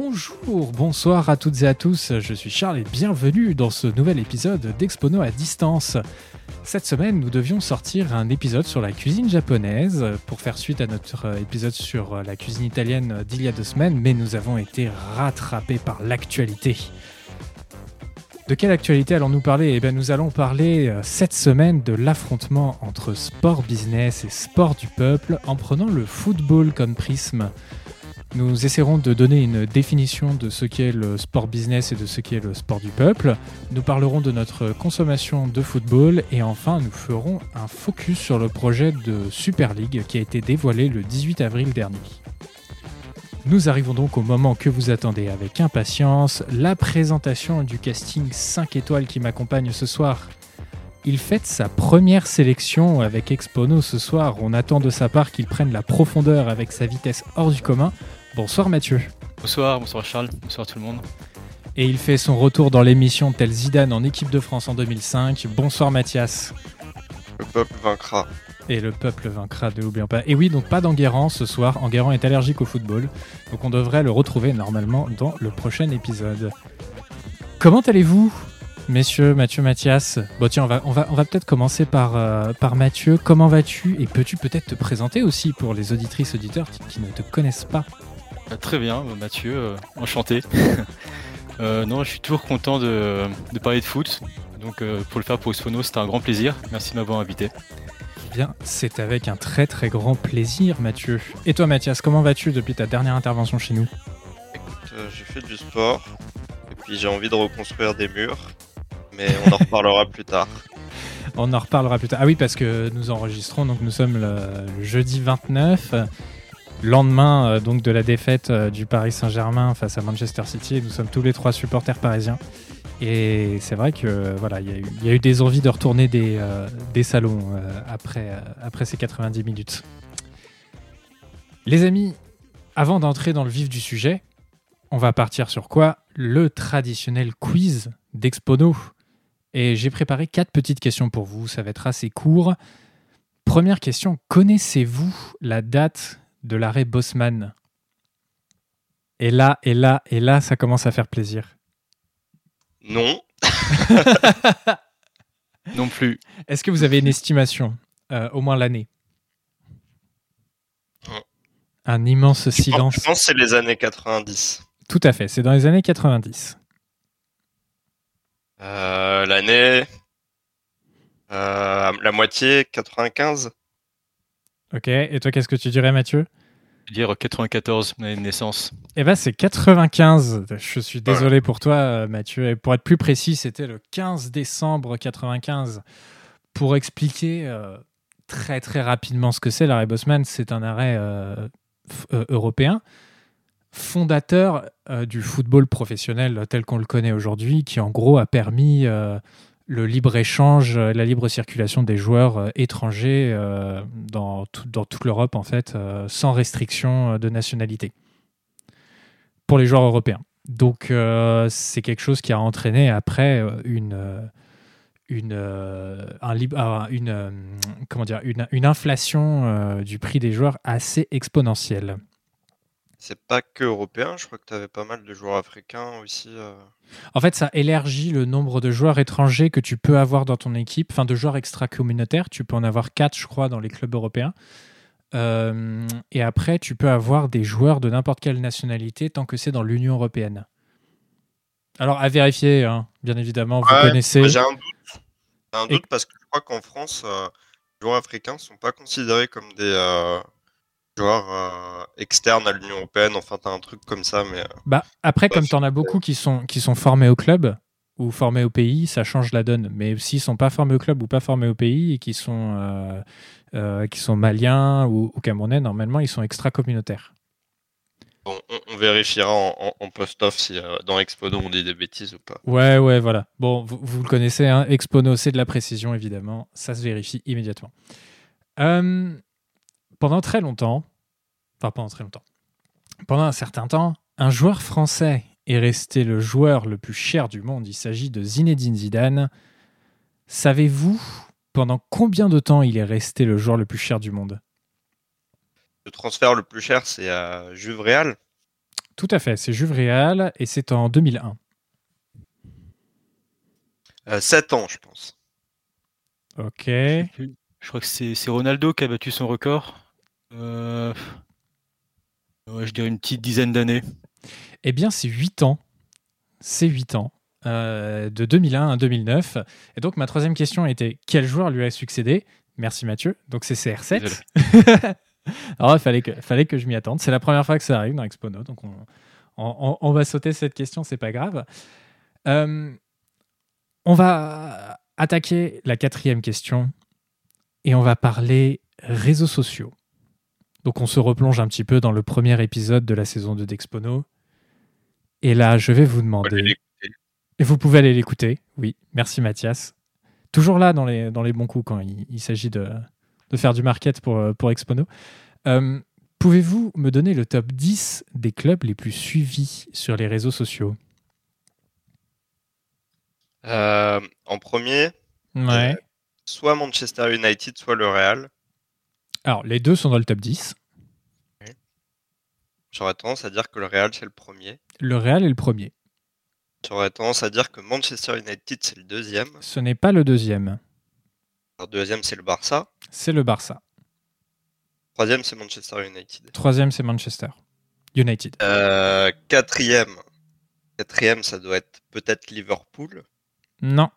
Bonjour, bonsoir à toutes et à tous, je suis Charles et bienvenue dans ce nouvel épisode d'Expono à distance. Cette semaine, nous devions sortir un épisode sur la cuisine japonaise pour faire suite à notre épisode sur la cuisine italienne d'il y a deux semaines, mais nous avons été rattrapés par l'actualité. De quelle actualité allons-nous parler? Eh bien, nous allons parler euh, cette semaine de l'affrontement entre sport business et sport du peuple en prenant le football comme prisme. Nous essaierons de donner une définition de ce qu'est le sport business et de ce qu'est le sport du peuple. Nous parlerons de notre consommation de football et enfin nous ferons un focus sur le projet de Super League qui a été dévoilé le 18 avril dernier. Nous arrivons donc au moment que vous attendez avec impatience, la présentation du casting 5 étoiles qui m'accompagne ce soir. Il fête sa première sélection avec Expono ce soir. On attend de sa part qu'il prenne la profondeur avec sa vitesse hors du commun. Bonsoir Mathieu. Bonsoir, bonsoir Charles, bonsoir tout le monde. Et il fait son retour dans l'émission tel Zidane en équipe de France en 2005. Bonsoir Mathias. Le peuple vaincra. Et le peuple vaincra, ne l'oublions pas. Et oui, donc pas d'Enguerrand ce soir. Enguerrand est allergique au football. Donc on devrait le retrouver normalement dans le prochain épisode. Comment allez-vous, messieurs, Mathieu, Mathias? Bon tiens, on va, on va, on va peut-être commencer par, euh, par Mathieu. Comment vas-tu? Et peux-tu peut-être te présenter aussi pour les auditrices, auditeurs qui, qui ne te connaissent pas? Très bien, Mathieu, euh, enchanté. Euh, non, je suis toujours content de, de parler de foot. Donc euh, pour le faire pour Expono, c'était un grand plaisir. Merci de m'avoir invité. Eh Bien, c'est avec un très très grand plaisir, Mathieu. Et toi, Mathias, comment vas-tu depuis ta dernière intervention chez nous? Écoute, euh, j'ai fait du sport, et puis j'ai envie de reconstruire des murs, mais on en reparlera plus tard. On en reparlera plus tard. Ah oui, parce que nous enregistrons, donc nous sommes le, le jeudi 29, euh, lendemain euh, donc de la défaite euh, du Paris Saint-Germain face à Manchester City. Nous sommes tous les trois supporters parisiens. Et c'est vrai que euh, voilà, il y, a eu- des envies de retourner des, salons après, après ces 90 minutes. Les amis, avant d'entrer dans le vif du sujet, on va partir sur quoi? Le traditionnel quiz d'Expono. Et j'ai préparé quatre petites questions pour vous, ça va être assez court. Première question, connaissez-vous la date de l'arrêt Bosman Et là, et là, et là, ça commence à faire plaisir. Non, Non plus. Est-ce que vous avez une estimation Euh, Au moins l'année? Non. Un immense je pense, silence. je pense que c'est les années 90. Tout à fait, c'est dans les années 90. Euh, L'année... euh, la moitié, 95 Ok, et toi, qu'est-ce que tu dirais, Mathieu? Dire 94, mon année de naissance. Eh ben, c'est 95. Je suis désolé pour toi, euh, Mathieu. Et pour être plus précis, c'était le 15 décembre 95. Pour expliquer euh, très très rapidement ce que c'est, l'arrêt Bosman, c'est un arrêt euh, euh, européen, fondateur du football professionnel tel qu'on le connaît aujourd'hui, qui en gros a permis le libre-échange, euh, la libre circulation des joueurs euh, étrangers euh, dans, tout- dans toute l'Europe, en fait, sans restriction de nationalité pour les joueurs européens. Donc c'est quelque chose qui a entraîné après une une une inflation du prix des joueurs assez exponentielle. C'est pas que européen, je crois que tu avais pas mal de joueurs africains aussi. euh. En fait, ça élargit le nombre de joueurs étrangers que tu peux avoir dans ton équipe, enfin de joueurs extra-communautaires. Tu peux en avoir quatre, je crois, dans les clubs européens. Euh, et après, tu peux avoir des joueurs de n'importe quelle nationalité tant que c'est dans l'Union européenne. Alors, à vérifier, hein, bien évidemment, vous Ouais, connaissez. J'ai un doute. J'ai un Et- doute parce que je crois qu'en France, euh, les joueurs africains sont pas considérés comme des euh, joueurs euh, externes à l'Union Européenne. Enfin, t'as un truc comme ça, mais... euh, Bah, après, comme c'est- tu en as beaucoup qui sont, qui sont formés au club ou formés au pays, ça change la donne. Mais s'ils sont pas formés au club ou pas formés au pays et qui sont, euh, euh, qui sont maliens ou, ou camerounais, normalement, ils sont extra-communautaires. Bon, on, on vérifiera en, en- en post-off si dans Expono on dit des bêtises ou pas. Ouais, ouais, voilà. Bon, vous, vous le connaissez, hein, Expono, c'est de la précision, évidemment. Ça se vérifie immédiatement. Euh, pendant très longtemps, enfin pendant très longtemps, pendant un certain temps, un joueur français est resté le joueur le plus cher du monde. Il s'agit de Zinedine Zidane. Savez-vous pendant combien de temps il est resté le joueur le plus cher du monde? Le transfert le plus cher, c'est à Juve Real. Tout à fait, c'est Juve Real et c'est en 2001. 7 ans, je pense. Ok. Je crois que c'est c'est Ronaldo qui a battu son record. Euh, ouais, je dirais une petite dizaine d'années. Eh bien, c'est 8 ans. C'est 8 ans. euh, de 2001 à 2009. Et donc, ma troisième question était quel joueur lui a succédé? Merci Mathieu. Donc, c'est CR7. Alors, il fallait que, fallait que je m'y attende. C'est la première fois que ça arrive dans Expono. Donc, on, on- on va sauter cette question, c'est pas grave. Euh, on va attaquer la quatrième question et on va parler réseaux sociaux. Donc on se replonge un petit peu dans le premier épisode de la saison 2 d'Expono. Et là, je vais vous demander... Et vous pouvez aller l'écouter, oui. Merci Mathias. Toujours là dans les, dans les bons coups quand il, il s'agit de, de faire du market pour, euh, pour Expono. Euh, Pouvez-vous me donner le top 10 des clubs les plus suivis sur les réseaux sociaux? Euh, en premier, Ouais. soit Manchester United, soit le Real. Alors, les deux sont dans le top 10. J'aurais tendance à dire que le Real, c'est le premier. Le Real est le premier. J'aurais tendance à dire que Manchester United, c'est le deuxième. Ce n'est pas le deuxième. Le deuxième, c'est le Barça. C'est le Barça. Troisième, c'est Manchester United. Troisième, c'est Manchester United. Euh, quatrième. Quatrième, ça doit être peut-être Liverpool. Non.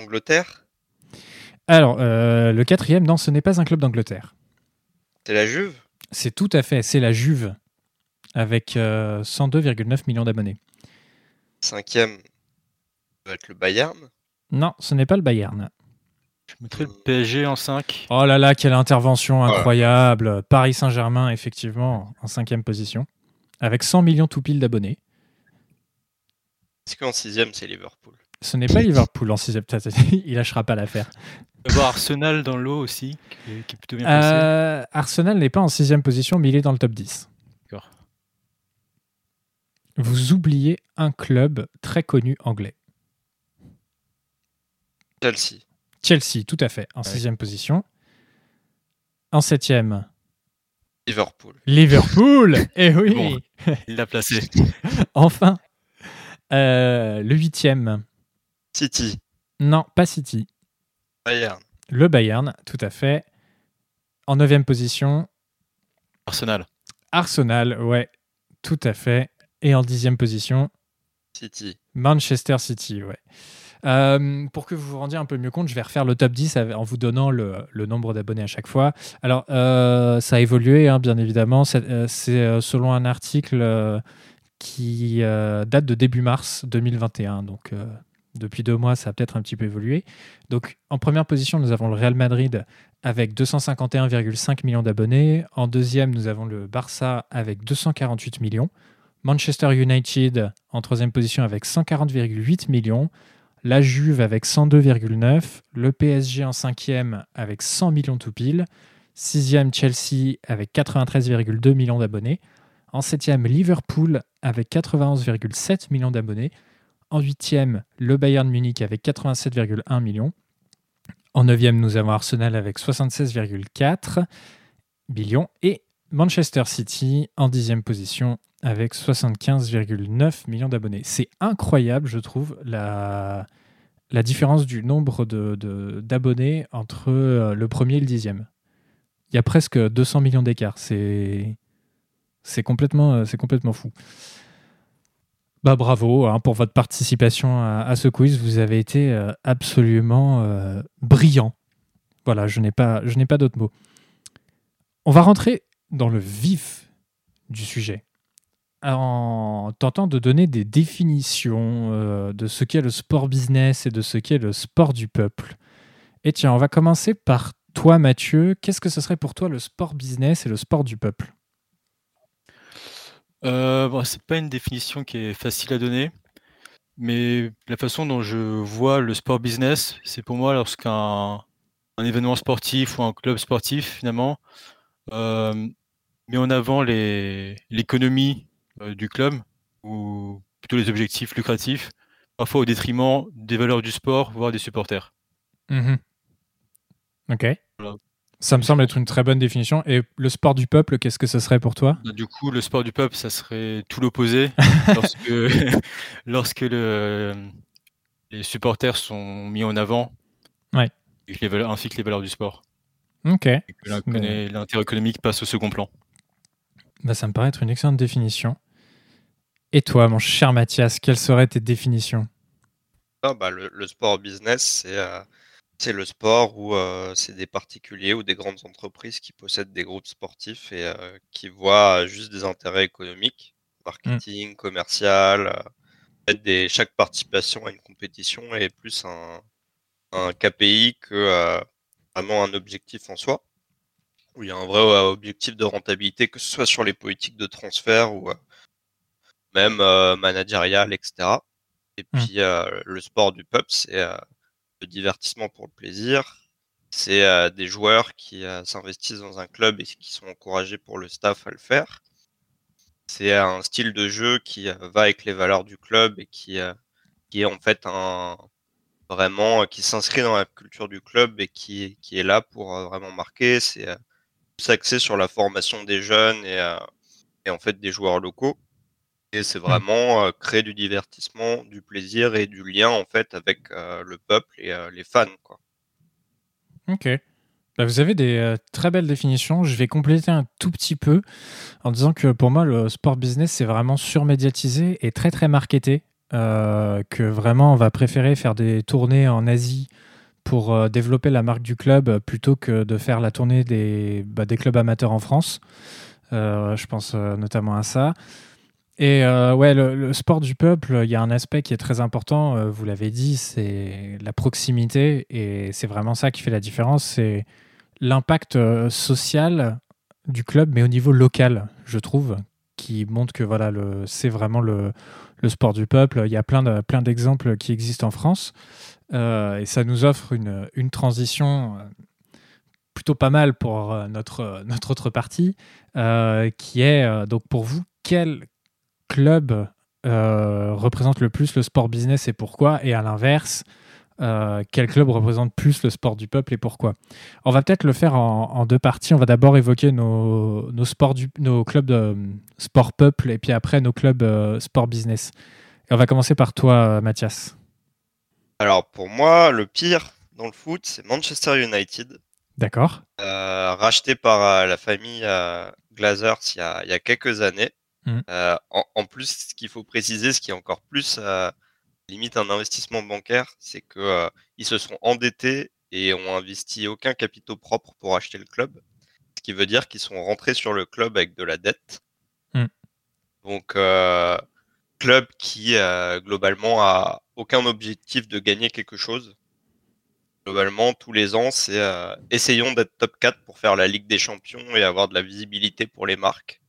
Angleterre. Alors, euh, le quatrième, non, ce n'est pas un club d'Angleterre. C'est la Juve? C'est tout à fait, c'est la Juve, avec euh, 102,9 millions d'abonnés. Cinquième, ça doit être le Bayern. Non, ce n'est pas le Bayern. Je mettrais le PSG en 5. Oh là là, quelle intervention incroyable. Paris Saint-Germain, effectivement, en cinquième position, avec 100 millions tout pile d'abonnés. Est-ce qu'en sixième, c'est Liverpool? Ce n'est pas Liverpool en sixième. Il lâchera pas l'affaire. Arsenal dans l'eau aussi, qui est, qui est plutôt bien placé. Euh, Arsenal n'est pas en sixième position, mais il est dans le top 10. D'accord. Vous oubliez un club très connu anglais. Chelsea. Chelsea, tout à fait, en sixième position. En septième, Liverpool. Liverpool. Eh oui. Bon. Il l'a placé. Enfin, euh, le huitième. City. Non, pas City. Bayern. Le Bayern, tout à fait. En neuvième position, Arsenal. Arsenal, ouais, tout à fait. Et en dixième position, City. Manchester City, ouais. Euh, pour que vous vous rendiez un peu mieux compte, je vais refaire le top 10 avec- en vous donnant le, le nombre d'abonnés à chaque fois. Alors, euh, ça a évolué, hein, bien évidemment. C'est euh, c'est, euh, selon un article euh, qui euh, date de début mars 2021. Donc, euh, depuis deux mois, ça a peut-être un petit peu évolué. Donc, en première position, nous avons le Real Madrid avec 251,5 millions d'abonnés. En deuxième, nous avons le Barça avec 248 millions. Manchester United en troisième position avec 140,8 millions. La Juve avec 102,9. Le PSG en cinquième avec 100 millions tout pile. Sixième, Chelsea avec 93,2 millions d'abonnés. En septième, Liverpool avec 91,7 millions d'abonnés. En huitième, le Bayern Munich avec 87,1 millions. En neuvième, nous avons Arsenal avec 76,4 millions. Et Manchester City en dixième position avec 75,9 millions d'abonnés. C'est incroyable, je trouve, la, différence du nombre d'abonnés entre euh, le premier et le dixième. Il y a presque 200 millions d'écart. C'est euh, c'est complètement fou. Bah bravo hein, pour votre participation à, ce quiz. Vous avez été euh, absolument euh, brillant. Voilà, je n'ai pas, je n'ai d'autres mots. On va rentrer dans le vif du sujet en tentant de donner des définitions euh, de ce qu'est le sport business et de ce qu'est le sport du peuple. Et tiens, on va commencer par toi, Mathieu. Qu'est-ce que ce serait pour toi le sport business et le sport du peuple? Euh, bon, c'est pas une définition qui est facile à donner, mais la façon dont je vois le sport business, c'est pour moi lorsqu'un un événement sportif ou un club sportif finalement euh, met en avant les l'économie euh, du club ou plutôt les objectifs lucratifs, parfois au détriment des valeurs du sport, voire des supporters. Mhm. Ok. Ça me semble être une très bonne définition. Et le sport du peuple, qu'est-ce que ce serait pour toi? Bah, Du coup, le sport du peuple, ça serait tout l'opposé. lorsque lorsque le, les supporters sont mis en avant, ouais. ainsi que les valeurs du sport. Ok. Et que l'intérêt économique passe au second plan. Bah, ça me paraît être une excellente définition. Et toi, mon cher Mathias, quelles seraient tes définitions? Ah, bah, le, sport business, c'est euh, le sport où euh, c'est des particuliers ou des grandes entreprises qui possèdent des groupes sportifs et euh, qui voient juste des intérêts économiques, marketing, commercial. Des, chaque participation à une compétition est plus un, un KPI que vraiment un objectif en soi où il y a un vrai objectif de rentabilité, que ce soit sur les politiques de transfert ou même managérial, etc. Et mmh. puis le sport du peuple, c'est le divertissement pour le plaisir. C'est des joueurs qui s'investissent dans un club et qui sont encouragés pour le staff à le faire. C'est un style de jeu qui va avec les valeurs du club et qui, est en fait vraiment qui s'inscrit dans la culture du club et qui, est là pour vraiment marquer. C'est axé sur la formation des jeunes et en fait des joueurs locaux. Et c'est mmh. vraiment créer du divertissement, du plaisir et du lien en fait avec le peuple et les fans. Quoi. Ok. Bah, vous avez des très belles définitions. Je vais compléter un tout petit peu en disant que pour moi, le sport business, c'est vraiment surmédiatisé et très très marketé. que vraiment, on va préférer faire des tournées en Asie pour développer la marque du club plutôt que de faire la tournée des, bah, des clubs amateurs en France. je pense notamment à ça. Et euh, ouais, le, sport du peuple, il y a un aspect qui est très important, euh, vous l'avez dit, c'est la proximité, et c'est vraiment ça qui fait la différence, c'est l'impact euh, social du club, mais au niveau local, je trouve, qui montre que voilà, c'est vraiment le, le, sport du peuple. Il y a plein, de, plein d'exemples qui existent en France, et ça nous offre une, une transition plutôt pas mal pour notre, notre autre partie, qui est donc pour vous, quel club euh, représente le plus le sport business et pourquoi? Et à l'inverse, euh, quel club représente plus le sport du peuple et pourquoi? On va peut-être le faire en, deux parties. On va d'abord évoquer nos, nos, sports du, nos clubs de sport peuple et puis après nos clubs euh, sport business. Et on va commencer par toi, Mathias. Alors pour moi, le pire dans le foot, c'est Manchester United. D'accord. racheté par la famille Glazers il y, a, il y a quelques années. Mmh. Euh, en, plus, ce qu'il faut préciser, ce qui est encore plus euh, limite un investissement bancaire, c'est que euh, ils se sont endettés et ont investi aucun capitaux propres pour acheter le club. Ce qui veut dire qu'ils sont rentrés sur le club avec de la dette. Mmh. Donc, club qui globalement a aucun objectif de gagner quelque chose. Globalement, tous les ans, c'est essayons d'être top 4 pour faire la Ligue des Champions et avoir de la visibilité pour les marques.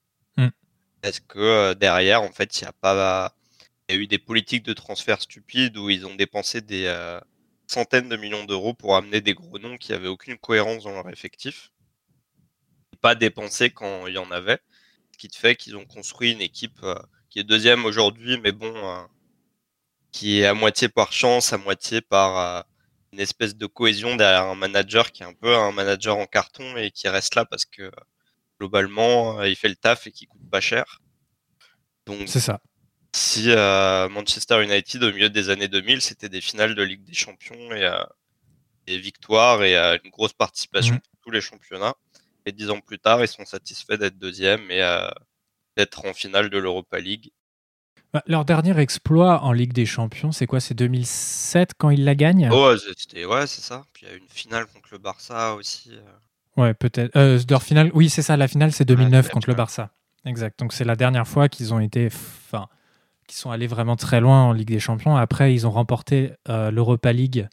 Est-ce que euh, derrière, en fait, il y a pas, eu des politiques de transfert stupides où ils ont dépensé des euh, centaines de millions d'euros pour amener des gros noms qui avaient aucune cohérence dans leur effectif, pas dépensé quand il y en avait, ce qui te fait qu'ils ont construit une équipe euh, qui est deuxième aujourd'hui, mais bon, qui est à moitié par chance, à moitié par une espèce de cohésion derrière un manager qui est un peu un manager en carton et qui reste là parce que globalement, il fait le taf et qui coûte pas cher. Donc, c'est ça. Si euh, Manchester United, au milieu des années 2000, c'était des finales de Ligue des Champions et euh, des victoires et euh, une grosse participation mmh. pour tous les championnats. Et dix ans plus tard, ils sont satisfaits d'être deuxième et d'être en finale de l'Europa League. Bah, leur dernier exploit en Ligue des Champions, c'est quoi? C'est 2007 quand ils la gagnent? Oh, Ouais, c'est ça. Puis il y a une finale contre le Barça aussi. Ouais, peut-être. Euh, leur finale, oui, c'est ça. La finale, c'est 2009 contre le Barça. Exact. Donc c'est la dernière fois qu'ils ont été, enfin, qu'ils sont allés vraiment très loin en Ligue des Champions. Après, ils ont remporté euh, l'Europa League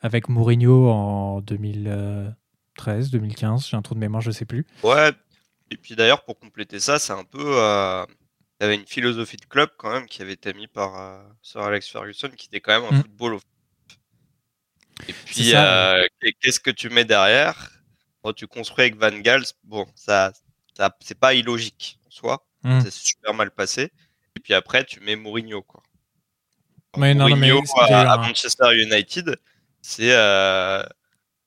avec Mourinho en 2013, 2015. J'ai un trou de mémoire, je sais plus. Ouais. Et puis d'ailleurs, pour compléter ça, c'est un peu. Euh, il y avait une philosophie de club quand même qui avait été mise par euh, Sir Alex Ferguson, qui était quand même un mm. football. Et puis, qu'est-ce que tu mets derrière? Tu construis avec Van Gaal, bon, ça, ça c'est pas illogique en soi. Hmm. C'est super mal passé. Et puis après, tu mets Mourinho, quoi. Mourinho à, Manchester United, c'est euh,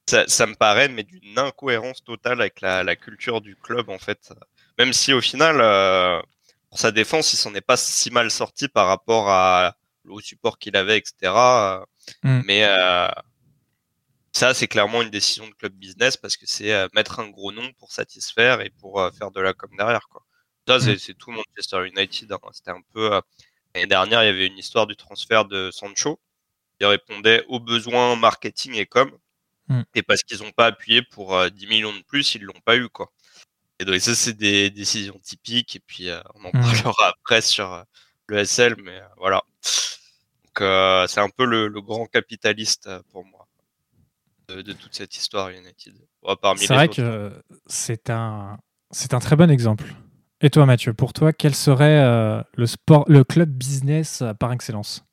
ça, me paraît mais d'une incohérence totale avec la, culture du club en fait. Même si au final, euh, pour sa défense, il s'en est pas si mal sorti par rapport à au support qu'il avait, etc. Mm. Mais euh, ça, c'est clairement une décision de club business parce que c'est euh, mettre un gros nom pour satisfaire et pour faire de la com derrière. Quoi. Ça, mm. c'est tout Manchester United. Hein. C'était un peu l'année dernière, il y avait une histoire du transfert de Sancho qui répondait aux besoins marketing et com. Mm. Et parce qu'ils n'ont pas appuyé pour 10 millions de plus, ils l'ont pas eu. quoi. Et donc ça, c'est des décisions typiques. Et puis, on en parlera après sur le SL, mais voilà. Donc, c'est un peu le, grand capitaliste pour moi de, toute cette histoire United. c'est vrai que c'est un, c'est un très bon exemple. Et toi, Mathieu, pour toi, quel serait le, sport, le club business par excellence?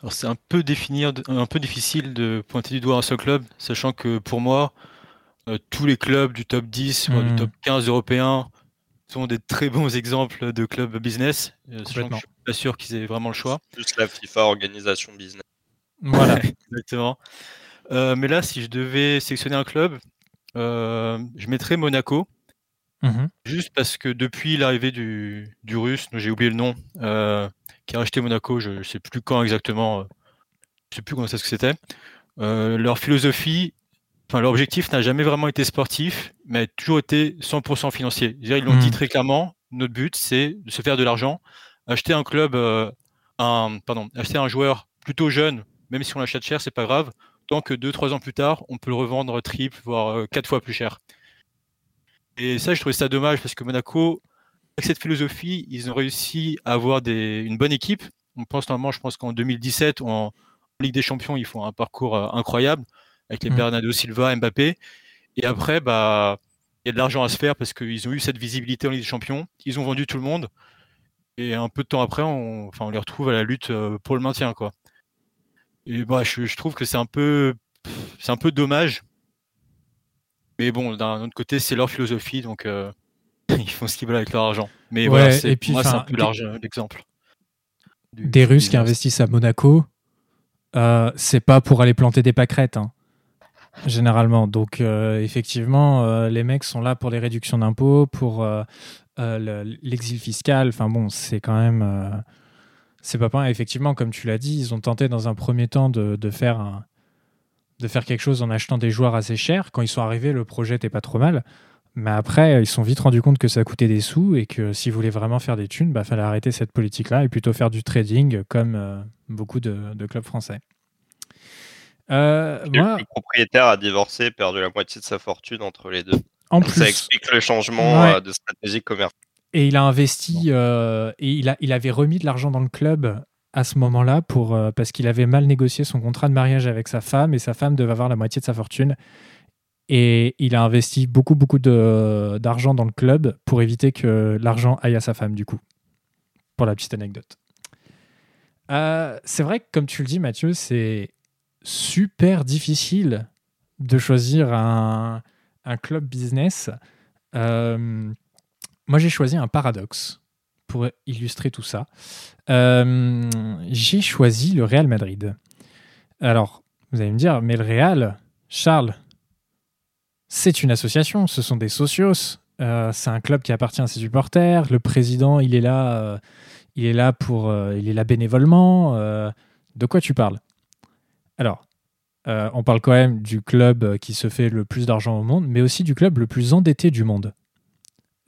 Alors c'est un peu définir, un peu difficile de pointer du doigt un seul club, sachant que pour moi, tous les clubs du top 10, du mmh. top 15 européens sont des très bons exemples de clubs business. je suis pas sûr qu'ils aient vraiment le choix. Plus la FIFA organisation business. Voilà, exactement. Euh, mais là, si je devais sélectionner un club, euh, je mettrais Monaco. Mmh Juste parce que depuis l'arrivée du, du russe, j'ai oublié le nom, euh, qui a acheté Monaco, je ne sais plus quand exactement, je ne sais plus comment c'est ce que c'était. leur philosophie, enfin leur objectif n'a jamais vraiment été sportif, mais a toujours été 100% financier. Ils l'ont dit mmh. très clairement, notre but c'est de se faire de l'argent, acheter un club, un, pardon, acheter un joueur plutôt jeune, même si on l'achète cher, c'est pas grave, tant que 2-3 ans plus tard, on peut le revendre triple, voire 4 fois plus cher. Et ça, je trouvais ça dommage parce que Monaco, avec cette philosophie, ils ont réussi à avoir des, une bonne équipe. On pense normalement, je pense qu'en 2017, en Ligue des Champions, ils font un parcours euh, incroyable avec les mmh. Bernardo Silva, Mbappé. Et après, bah, il y a de l'argent à se faire parce qu'ils ont eu cette visibilité en Ligue des Champions. Ils ont vendu tout le monde. Et un peu de temps après, on, enfin, on les retrouve à la lutte euh, pour le maintien, quoi. Et bah, je, je trouve que c'est un peu, c'est un peu dommage mais bon, d'un autre côté, c'est leur philosophie, donc euh, ils font ce qu'ils veulent avec leur argent. Mais voilà, c'est, puis, moi, c'est un peu l'exemple. Des Russes qui investissent à Monaco, euh, c'est pas pour aller planter des pâquerettes, hein, généralement. Donc, euh, effectivement, les mecs sont là pour les réductions d'impôts, pour l'exil fiscal. Enfin bon, c'est quand même. C'est pas pas. Effectivement, comme tu l'as dit, ils ont tenté dans un premier temps de, de faire un de faire quelque chose en achetant des joueurs assez chers. Quand ils sont arrivés, le projet n'était pas trop mal. Mais après, ils se sont vite rendus compte que ça coûtait des sous et que s'ils voulaient vraiment faire des thunes, il bah, fallait arrêter cette politique-là et plutôt faire du trading comme euh, beaucoup de, clubs français. Euh, Le propriétaire a divorcé, perdu la moitié de sa fortune entre les deux. En plus, ça explique le changement euh, de stratégie commerciale. Et il a investi, et il, a, il avait remis de l'argent dans le club à ce moment-là pour euh, parce qu'il avait mal négocié son contrat de mariage avec sa femme et sa femme devait avoir la moitié de sa fortune. Et il a investi beaucoup, beaucoup d'argent dans le club pour éviter que l'argent aille à sa femme, du coup. Pour la petite anecdote. Euh, c'est vrai que, comme tu le dis, Mathieu, c'est super difficile de choisir un, un club business. Euh, moi, j'ai choisi un paradoxe pour illustrer tout ça. Euh, j'ai choisi le Real Madrid. Alors, vous allez me dire, mais le Real, Charles, c'est une association, ce sont des socios. Euh, c'est un club qui appartient à ses supporters. Le président, il est là, euh, il est là pour, il est là bénévolement. de quoi tu parles? Alors, on parle quand même du club qui se fait le plus d'argent au monde, mais aussi du club le plus endetté du monde.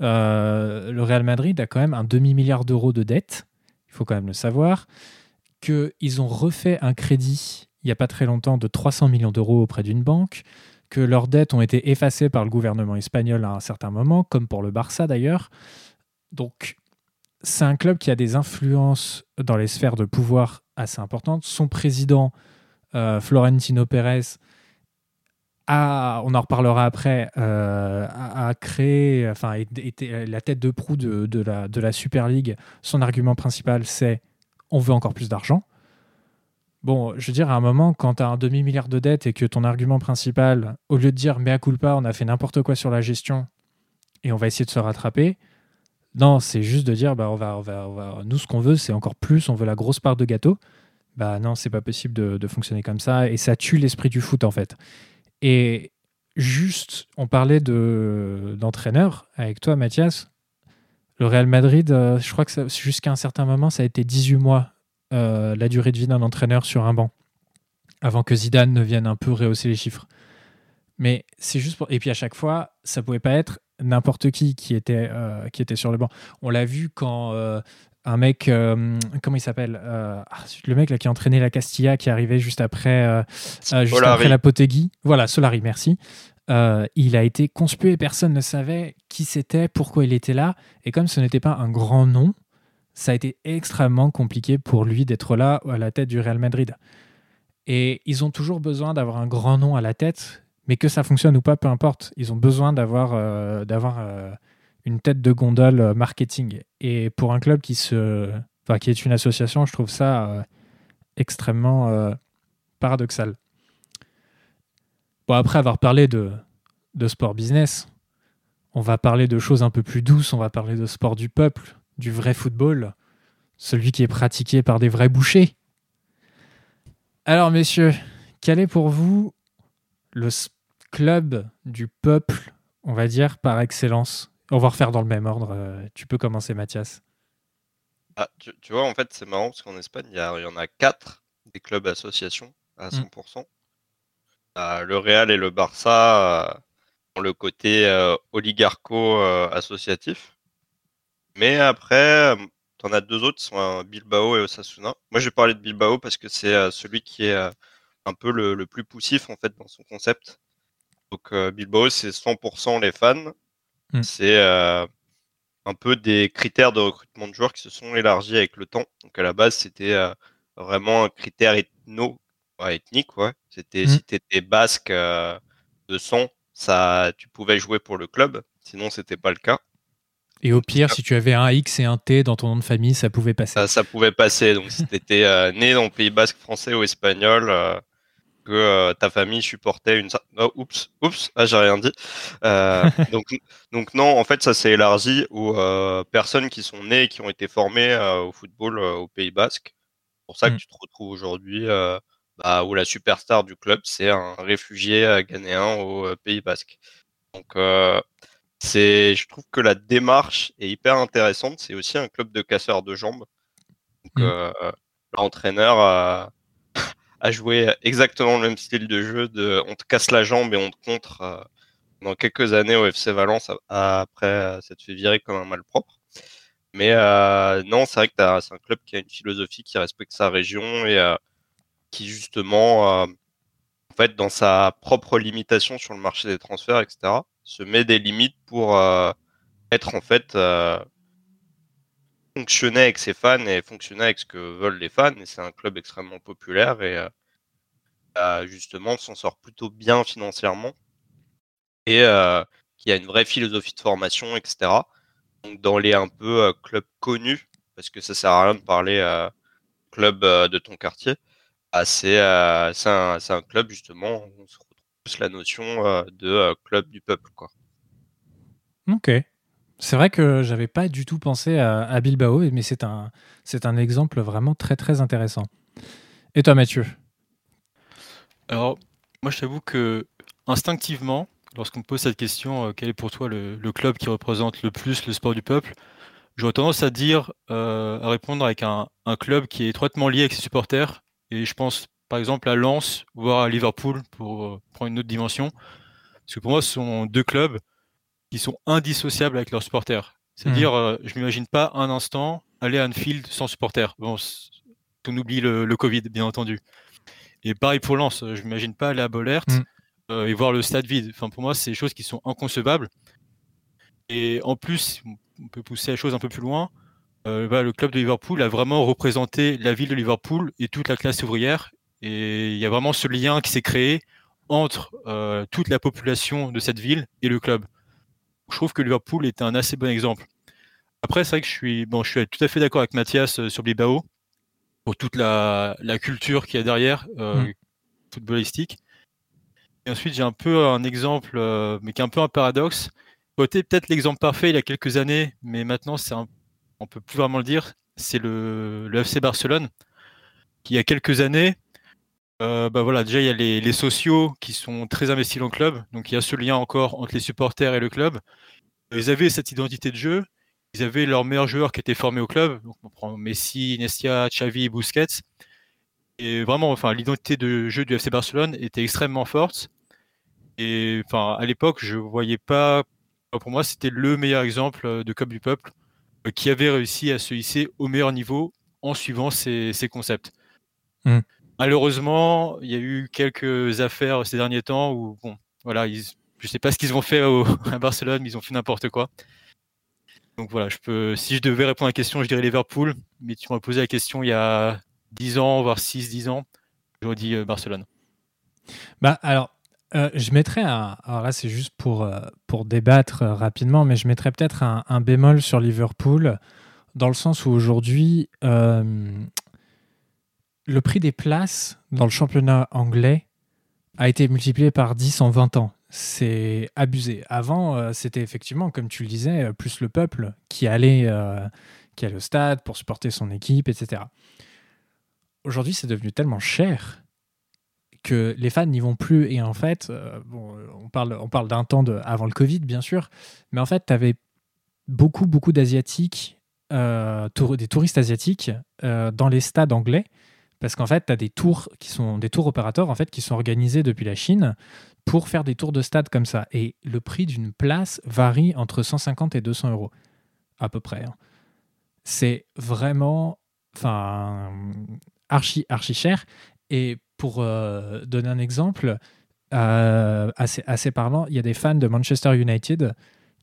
Le Real Madrid a quand même un demi-milliard d'euros de dettes il faut quand même le savoir, qu'ils ont refait un crédit il n'y a pas très longtemps de 300 millions d'euros auprès d'une banque, que leurs dettes ont été effacées par le gouvernement espagnol à un certain moment, comme pour le Barça d'ailleurs. Donc c'est un club qui a des influences dans les sphères de pouvoir assez importantes. Son président, euh, Florentino Pérez, on en reparlera après, euh, a, créé, enfin, était la tête de proue de, la, Super League. Son argument principal, c'est on veut encore plus d'argent. Bon, je veux dire, à un moment, quand tu as un demi-milliard de dettes et que ton argument principal, au lieu de dire mais à culpa, on a fait n'importe quoi sur la gestion et on va essayer de se rattraper, non, c'est juste de dire bah, on va, on va, nous, ce qu'on veut, c'est encore plus, on veut la grosse part de gâteau. Bah non, c'est pas possible de, fonctionner comme ça et ça tue l'esprit du foot en fait. Et juste, on parlait de, d'entraîneur avec toi, Mathias. Le Real Madrid, euh, je crois que jusqu'à un certain moment, ça a été 18 mois euh, la durée de vie d'un entraîneur sur un banc, avant que Zidane ne vienne un peu rehausser les chiffres. Mais c'est juste pour... Et puis à chaque fois, ça pouvait pas être n'importe qui qui était, euh, qui était sur le banc. On l'a vu quand un mec, euh, comment il s'appelle euh, ah, Le mec là, qui a entraîné la Castilla, qui est arrivé juste après, euh, juste après la Potegui. Voilà, Solari, merci. il a été conspué, personne ne savait qui c'était, pourquoi il était là. Et comme ce n'était pas un grand nom, ça a été extrêmement compliqué pour lui d'être là à la tête du Real Madrid. Et ils ont toujours besoin d'avoir un grand nom à la tête, mais que ça fonctionne ou pas, peu importe. Ils ont besoin d'avoir d'avoir une tête de gondole euh, marketing. Et pour un club qui, se, enfin, qui est une association, je trouve ça euh, extrêmement euh, paradoxal. Bon, après avoir parlé de, de sport business, on va parler de choses un peu plus douces, on va parler de sport du peuple, du vrai football, celui qui est pratiqué par des vrais bouchers. Alors, messieurs, quel est pour vous le club du peuple, on va dire, par excellence? On va refaire dans le même ordre. Euh, tu peux commencer, Mathias. Ah, tu, vois, en fait, c'est marrant parce qu'en Espagne, il y, en a quatre des clubs associations à 100%. Mm. le Real et le Barça euh, ont le côté euh, oligarcho-associatif. Mais après, tu en as deux autres, sont Bilbao et Osasuna. Moi, je vais parler de Bilbao parce que c'est celui qui est un peu le, le, plus poussif en fait dans son concept. Donc Bilbao, c'est 100% les fans Mm. C'est euh, un peu des critères de recrutement de joueurs qui se sont élargis avec le temps. Donc à la base, c'était euh, vraiment un critère ethno, ethnique. Ouais. C'était mm. si tu étais basque euh, de sang, ça, tu pouvais jouer pour le club. Sinon, c'était pas le cas. Et au pire, si tu avais un X et un T dans ton nom de famille, ça pouvait passer. Ça, pouvait passer. Donc, si tu étais né dans le Pays basque français ou espagnol, que euh, ta famille supportait une. Oh, oups, oups, ah, j'ai rien dit. Euh, donc, donc, non, en fait, ça s'est élargi aux euh, personnes qui sont nées et qui ont été formées au football au Pays Basque. C'est pour ça que mmh. tu te retrouves aujourd'hui bah, où la superstar du club, c'est un réfugié ghanéen au Pays Basque. Donc, c'est, je trouve que la démarche est hyper intéressante. C'est aussi un club de casseurs de jambes. Donc, mmh. l'entraîneur à jouer exactement le même style de jeu de on te casse la jambe et on te contre euh, dans quelques années au FC Valence après s'être fait virer comme un malpropre. Mais euh, non, c'est vrai que c'est un club qui a une philosophie qui respecte sa région et euh, qui justement, en fait, dans sa propre limitation sur le marché des transferts, etc., se met des limites pour être en fait fonctionner avec ses fans et fonctionner avec ce que veulent les fans. Et c'est un club extrêmement populaire et euh, justement s'en sort plutôt bien financièrement et euh, qui a une vraie philosophie de formation, etc. Donc dans les un peu euh, clubs connus, parce que ça sert à rien de parler club de ton quartier, ah, c'est un, un, club justement où on se retrouve plus la notion de club du peuple. Quoi. Ok. C'est vrai que j'avais pas du tout pensé à, Bilbao, mais c'est un, c'est un exemple vraiment très très intéressant. Et toi, Mathieu? Alors, moi, je t'avoue que instinctivement, lorsqu'on me pose cette question, euh, quel est pour toi le, club qui représente le plus le sport du peuple, j'aurais tendance à dire, euh, à répondre avec un, club qui est étroitement lié avec ses supporters. Et je pense, par exemple, à Lens, voire à Liverpool, pour euh, prendre une autre dimension. Parce que pour moi, ce sont deux clubs qui sont indissociables avec leurs supporters. C'est-à-dire, hmm. euh, je m'imagine pas un instant aller à Anfield sans supporters. Bon, on oublie le, Covid, bien entendu. Et pareil pour Lens, je m'imagine pas aller à Bollert hmm. euh, et voir le stade vide. Enfin, pour moi, c'est des choses qui sont inconcevables. Et en plus, on peut pousser la chose un peu plus loin. Euh, bah, le club de Liverpool a vraiment représenté la ville de Liverpool et toute la classe ouvrière. Et il y a vraiment ce lien qui s'est créé entre toute la population de cette ville et le club je trouve que Liverpool est un assez bon exemple. Après, c'est vrai que je suis, bon, je suis tout à fait d'accord avec Mathias euh, sur Bilbao pour toute la, culture qu'il y a derrière, euh, mm. footballistique. Et ensuite, j'ai un peu un exemple, euh, mais qui est un peu un paradoxe. Côté peut-être l'exemple parfait il y a quelques années, mais maintenant, c'est un, on peut plus vraiment le dire. C'est le, le FC Barcelone, qui il y a quelques années bah voilà, déjà il y a les, sociaux qui sont très investis dans le club, donc il y a ce lien encore entre les supporters et le club. Ils avaient cette identité de jeu, ils avaient leurs meilleurs joueurs qui étaient formés au club. Donc on prend Messi, Iniesta, Xavi, Busquets. Et vraiment, enfin, l'identité de jeu du FC Barcelone était extrêmement forte. Et enfin, à l'époque, je voyais pas. Pour moi, c'était le meilleur exemple de Coupe du Peuple euh, qui avait réussi à se hisser au meilleur niveau en suivant ces, concepts. Mmh. Malheureusement, il y a eu quelques affaires ces derniers temps où, bon, voilà, je sais pas ce qu'ils ont fait à Barcelone, mais ils ont fait n'importe quoi. Donc voilà, je peux, si je devais répondre à la question, je dirais Liverpool, mais tu m'as posé la question il y a 10 ans, voire 6-10 ans, j'aurais dit euh, Barcelone. Bah alors, euh, je mettrais un. Alors là, c'est juste pour, euh, pour débattre rapidement, mais je mettrais peut-être un, bémol sur Liverpool, dans le sens où aujourd'hui, le prix des places dans le championnat anglais a été multiplié par 10 en 20 ans c'est abusé. Avant, euh, c'était effectivement, comme tu le disais, euh, plus le peuple qui allait, euh, qui allait au stade pour supporter son équipe, etc. Aujourd'hui, c'est devenu tellement cher que les fans n'y vont plus. Et en fait, bon, on parle, on parle d'un temps avant le Covid, bien sûr, mais en fait, tu avais beaucoup, beaucoup d'Asiatiques, des touristes asiatiques dans les stades anglais. Parce qu'en fait, tu as des tours qui sont des tours opérateurs en fait qui sont organisés depuis la Chine pour faire des tours de stade comme ça. Et le prix d'une place varie entre 150 et 200 euros, à peu près. Hein. C'est vraiment enfin, archi, archi cher. Et pour euh, donner un exemple euh, assez, assez parlant, il y a des fans de Manchester United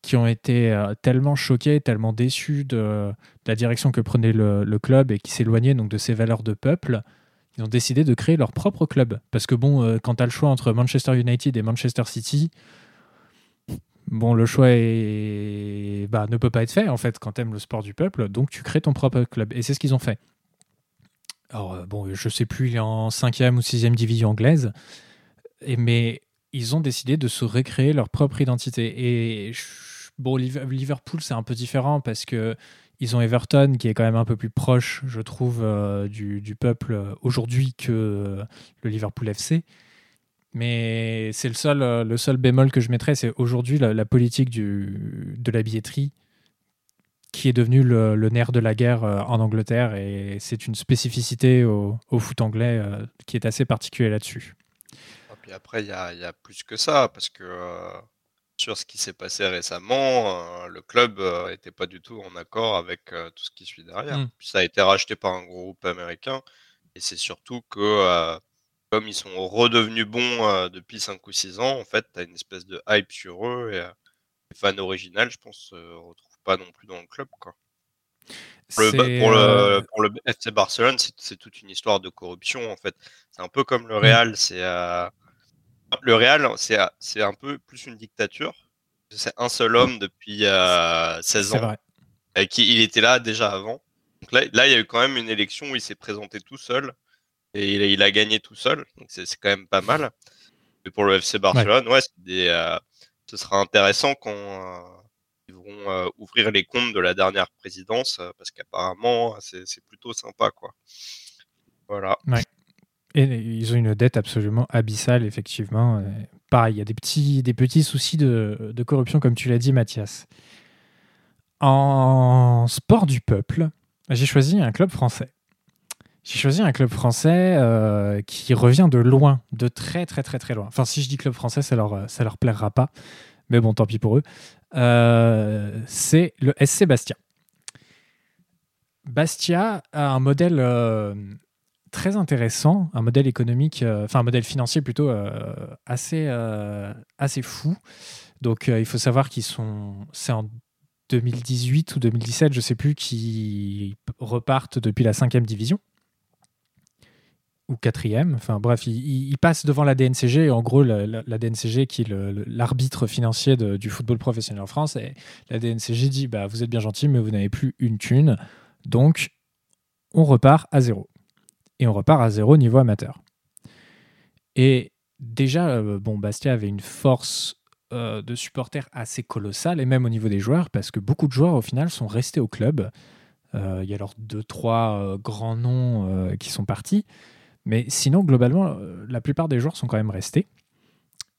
qui ont été euh, tellement choqués, tellement déçus de, la direction que prenait le, club et qui s'éloignaient donc de ses valeurs de peuple ils ont décidé de créer leur propre club. Parce que bon, euh, quand tu as le choix entre Manchester United et Manchester City, bon, le choix est... bah, ne peut pas être fait en fait quand tu aimes le sport du peuple, donc tu crées ton propre club. Et c'est ce qu'ils ont fait. Alors, euh, bon, je sais plus, il est en 5e ou 6e division anglaise, mais ils ont décidé de se recréer leur propre identité. Et bon, Liverpool, c'est un peu différent parce que ils ont Everton qui est quand même un peu plus proche, je trouve, euh, du, peuple euh, aujourd'hui que euh, le Liverpool FC. Mais c'est le seul, le seul bémol que je mettrais, c'est aujourd'hui la, politique de la billetterie qui est devenue le, nerf de la guerre en Angleterre et c'est une spécificité au, foot anglais qui est assez particulière là-dessus. Et après, il y a, y a, plus que ça parce que sur ce qui s'est passé récemment, euh, le club n'était euh, pas du tout en accord avec euh, tout ce qui suit derrière. Mmh. ça a été racheté par un groupe américain et c'est surtout que comme ils sont redevenus bons depuis 5 ou 6 ans, en fait, tu as une espèce de hype sur eux et les fans originaux, je pense, ne se retrouvent pas non plus dans le club. Quoi. Pour le, pour, le, FC Barcelone, c'est toute une histoire de corruption en fait. C'est un peu comme le mmh. Real, c'est le Real, c'est un peu plus une dictature. C'est un seul homme depuis 16 euh, ans. Et qui, il était là déjà avant. là, il y a eu quand même une élection où il s'est présenté tout seul. Et il, a gagné tout seul. Donc c'est quand même pas mal. Mais pour le FC Barcelone, ouais, euh, ce sera intéressant quand euh, ils vont ouvrir les comptes de la dernière présidence. parce qu'apparemment, c'est plutôt sympa. quoi. Voilà. Et ils ont une dette absolument abyssale, effectivement. pareil, il y a des petits, des petits soucis de, corruption, comme tu l'as dit, Mathias. En sport du peuple, j'ai choisi un club français. J'ai choisi un club français euh, qui revient de loin, de très très très très loin. Enfin, si je dis club français, ça leur, ça leur plaira pas. Mais bon, tant pis pour eux. Euh, c'est le SC Bastia. Bastia a un modèle euh, très intéressant, un modèle économique, euh, enfin un modèle financier plutôt euh, assez, euh, assez fou. Donc il faut savoir qu'ils sont, c'est en 2018 ou 2017, je sais plus, qui repartent depuis la cinquième division ou quatrième. Enfin bref, ils, passent devant la DNCG. En gros, la, DNCG qui est l'arbitre financier du football professionnel en France. Et la DNCG dit bah, Vous êtes bien gentil, mais vous n'avez plus une thune. Donc, on repart à zéro et on repart à zéro niveau amateur. Et déjà, euh, bon, Bastia avait une force euh, de supporters assez colossale, et même au niveau des joueurs, parce que beaucoup de joueurs, au final, sont restés au club. Euh, il y a alors deux, trois grands noms qui sont partis, Mais sinon, globalement, la plupart des joueurs sont quand même restés.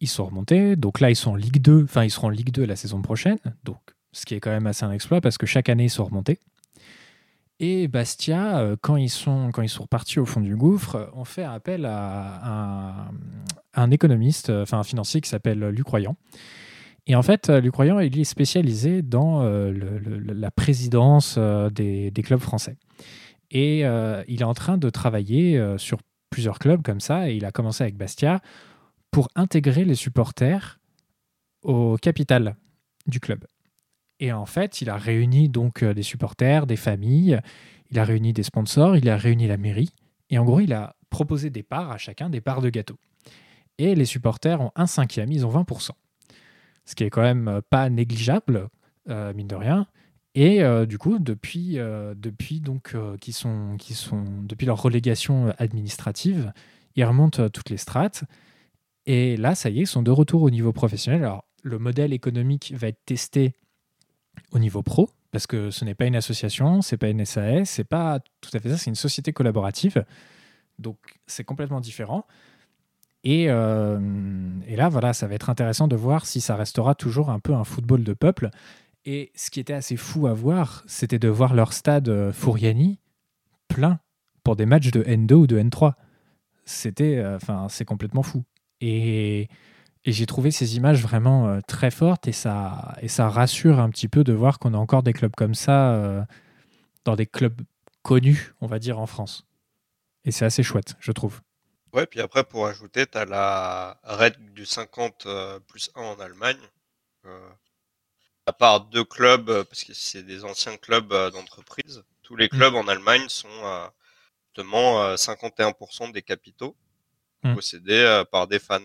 Ils sont remontés. Donc là, ils sont en Ligue 2. Enfin, ils seront en Ligue 2 la saison prochaine. Donc, ce qui est quand même assez un exploit parce que chaque année, ils sont remontés. Et Bastia, euh, quand ils sont, quand repartis au fond du gouffre, ont fait appel à un, économiste, euh, enfin un financier qui s'appelle Luc Croyant. Et en fait, Luc Croyant, il est spécialisé dans euh, la présidence des, clubs français. Et il est en train de travailler sur plusieurs clubs comme ça, et il a commencé avec Bastia, pour intégrer les supporters au capital du club. Et en fait, il a réuni donc euh, des supporters, des familles, il a réuni des sponsors, il a réuni la mairie. Et en gros, il a proposé des parts à chacun, des parts de gâteau. Et les supporters ont un cinquième, ils ont 20%. Ce qui est quand même euh, pas négligeable, euh, mine de rien. Et du coup, depuis, depuis donc qui sont, qui sont depuis leur relégation administrative, ils remontent toutes les strates. Et là, ça y est, ils sont de retour au niveau professionnel. Alors, le modèle économique va être testé au niveau pro, parce que ce n'est pas une association, c'est pas une SAS, c'est pas tout à fait ça, c'est une société collaborative. Donc c'est complètement différent. Et, euh, et, là, voilà, ça va être intéressant de voir si ça restera toujours un peu un football de peuple. Et ce qui était assez fou à voir, c'était de voir leur stade euh, Fouriani plein pour des matchs de N2 ou de N3. C'était, euh, enfin, c'est complètement fou. Et et j'ai trouvé ces images vraiment euh, très fortes et ça, et ça rassure un petit peu de voir qu'on a encore des clubs comme ça euh, dans des clubs connus, on va dire, en France. Et c'est assez chouette, je trouve. Ouais, puis après, pour ajouter, tu as la règle du 50 euh, plus 1 en Allemagne. à part deux clubs, parce que c'est des anciens clubs d'entreprise, tous les clubs mm. en Allemagne sont justement 51% des capitaux mm. possédés par des fans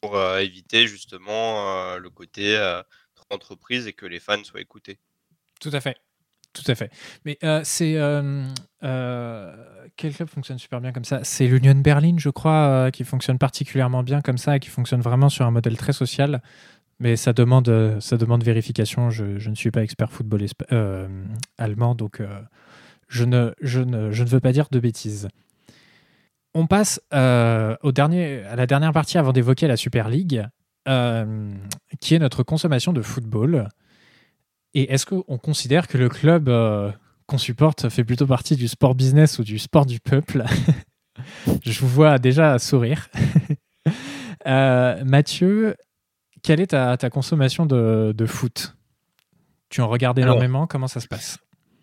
pour éviter justement le côté entreprise et que les fans soient écoutés. Tout à fait. Tout à fait. Mais c'est. quel club fonctionne super bien comme ça? C'est l'Union Berlin, je crois, qui fonctionne particulièrement bien comme ça et qui fonctionne vraiment sur un modèle très social. Mais ça demande, ça demande vérification. Je, je ne suis pas expert football allemand, donc je, ne, je, ne, je ne veux pas dire de bêtises. On passe euh, au dernier, à la dernière partie avant d'évoquer la Super League, euh, qui est notre consommation de football. Et est-ce qu'on considère que le club euh, qu'on supporte fait plutôt partie du sport business ou du sport du peuple? Je vous vois déjà sourire. Mathieu, quelle est ta, consommation de, foot? Tu en regardes énormément Comment ça se passe?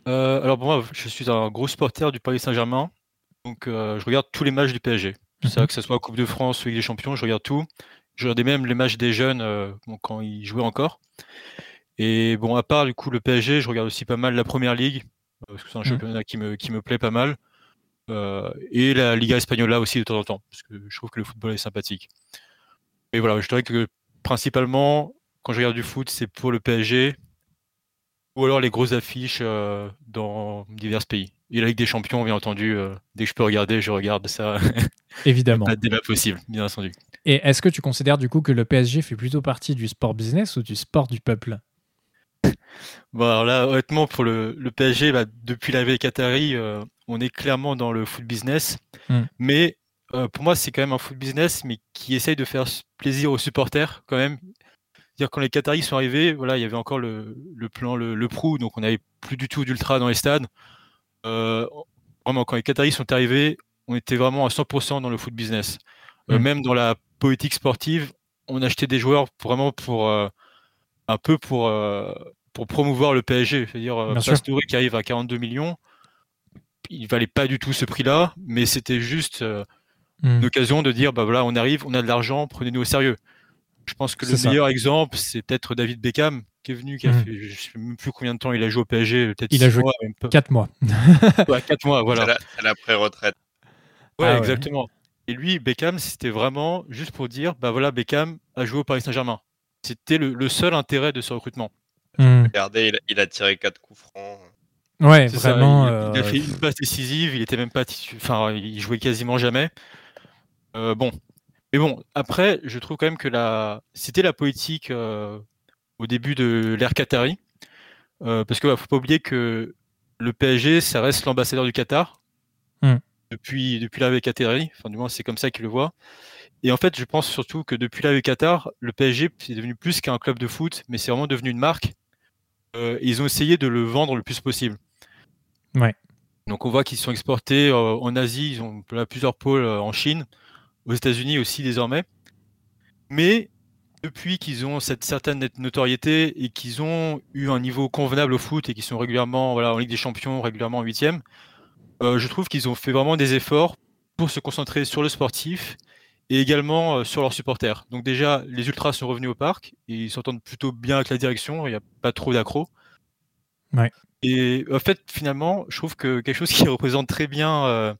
Alors pour moi, je suis un gros supporter du Paris Saint-Germain. Donc euh, je regarde tous les matchs du PSG. C'est mhm. que ce soit Coupe de France ou Ligue des Champions, je regarde tout. Je regardais même les matchs des jeunes euh, quand ils jouaient encore. Et bon, à part du coup le PSG, je regarde aussi pas mal la Première Ligue, euh, parce que c'est un mhm. championnat qui me, qui me plaît pas mal. et la Liga Espagnola aussi de temps en temps, parce que je trouve que le football est sympathique. Mais voilà, je dirais que principalement, quand je regarde du foot, c'est pour le PSG, ou alors les grosses affiches dans divers pays. Et la Ligue des Champions, bien entendu, euh, dès que je peux regarder, je regarde ça. Évidemment. pas de débat possible, bien entendu. Et est-ce que tu considères du coup que le PSG fait plutôt partie du sport business ou du sport du peuple? Bon, alors là, honnêtement, pour le, PSG, bah, depuis l'arrivée Qatari, euh, on est clairement dans le foot business. Hmm. Mais euh, pour moi, c'est quand même un foot business, mais qui essaye de faire plaisir aux supporters quand même. dire quand les Qataris sont arrivés, voilà, il y avait encore le, plan, le, le Prou, donc on n'avait plus du tout d'ultra dans les stades. Euh, vraiment, quand les Qataris sont arrivés, on était vraiment à 100% dans le foot business. Euh, mm. même dans la politique sportive, on achetait des joueurs vraiment pour euh, un peu pour, pour promouvoir le PSG. C'est-à-dire, Pastore qui arrive à 42 millions, il valait pas du tout ce prix-là, mais c'était juste mm. une occasion de dire bah voilà, on arrive, on a de l'argent, prenez-nous au sérieux. Je pense que le meilleur exemple, c'est peut-être David Beckham, qui est venu, qui a mmh. fait, je ne sais même plus combien de temps il a joué au PSG, peut-être Il a joué 4 mois. ouais, 4 mois, voilà. C'est la, pré-retraite. Ouais, ah exactement. Et lui, Beckham, c'était vraiment juste pour dire, bah voilà, Beckham a joué au Paris Saint-Germain. C'était le, seul intérêt de ce recrutement. Mmh. Regardez, il, a tiré 4 coups francs. Ouais, vraiment. il, a, fait une passe décisive, il était même pas, enfin, il jouait quasiment jamais. Euh, bon, mais bon, après, je trouve quand même que la... c'était la politique euh, au début de l'ère Qatari. Euh, parce qu'il ne faut pas oublier que le PSG, ça reste l'ambassadeur du Qatar. Hmm. depuis, depuis l'arrivée Qatari. Enfin, du moins, c'est comme ça qu'il le voit. Et en fait, je pense surtout que depuis l'arrivée Qatar, le PSG est devenu plus qu'un club de foot, mais c'est vraiment devenu une marque. Euh, ils ont essayé de le vendre le plus possible. Ouais. Donc on voit qu'ils sont exportés euh, en Asie, ils ont plusieurs pôles en Chine, aux États-Unis aussi désormais. Mais depuis qu'ils ont cette certaine notoriété et qu'ils ont eu un niveau convenable au foot et qu'ils sont régulièrement voilà, en Ligue des Champions, régulièrement en huitième, euh, je trouve qu'ils ont fait vraiment des efforts pour se concentrer sur le sportif et également euh, sur leurs supporters. Donc déjà, les Ultras sont revenus au parc et ils s'entendent plutôt bien avec la direction, il n'y a pas trop d'accros. Et en fait, finalement, je trouve que quelque chose qui représente très bien euh,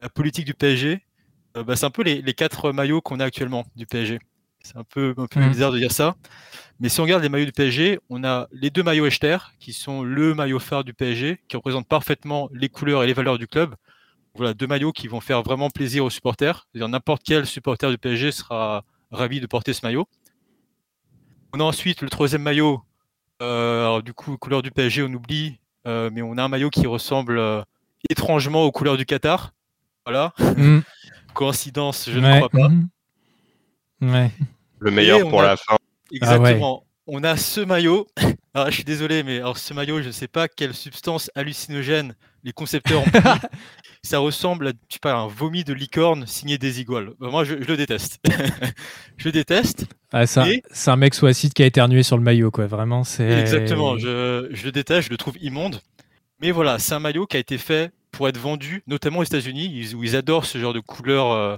la politique du PSG, bah, c'est un peu les, les quatre maillots qu'on a actuellement du PSG. C'est un peu, un peu mmh. bizarre de dire ça. Mais si on regarde les maillots du PSG, on a les deux maillots Echter, qui sont le maillot phare du PSG, qui représentent parfaitement les couleurs et les valeurs du club. Voilà, deux maillots qui vont faire vraiment plaisir aux supporters. N'importe quel supporter du PSG sera ravi de porter ce maillot. On a ensuite le troisième maillot. Euh, alors, du coup, couleur du PSG, on oublie, euh, mais on a un maillot qui ressemble euh, étrangement aux couleurs du Qatar. Voilà. Mmh. Coïncidence, je ne crois pas. Mmh. Le meilleur pour la fin. Exactement. Ah on a ce maillot. Alors, je suis désolé, mais alors ce maillot, je ne sais pas quelle substance hallucinogène les concepteurs ont Ça ressemble à tu sais un vomi de licorne signé des iguales. Bah, moi, je, le déteste. je déteste. Ah, c'est, un, mec sous acide qui a éternué sur le maillot, quoi. Vraiment, c'est. Exactement. Je, je le déteste, je le trouve immonde. Mais voilà, c'est un maillot qui a été fait pour être vendu, notamment aux États-Unis, où ils adorent ce genre de couleur euh,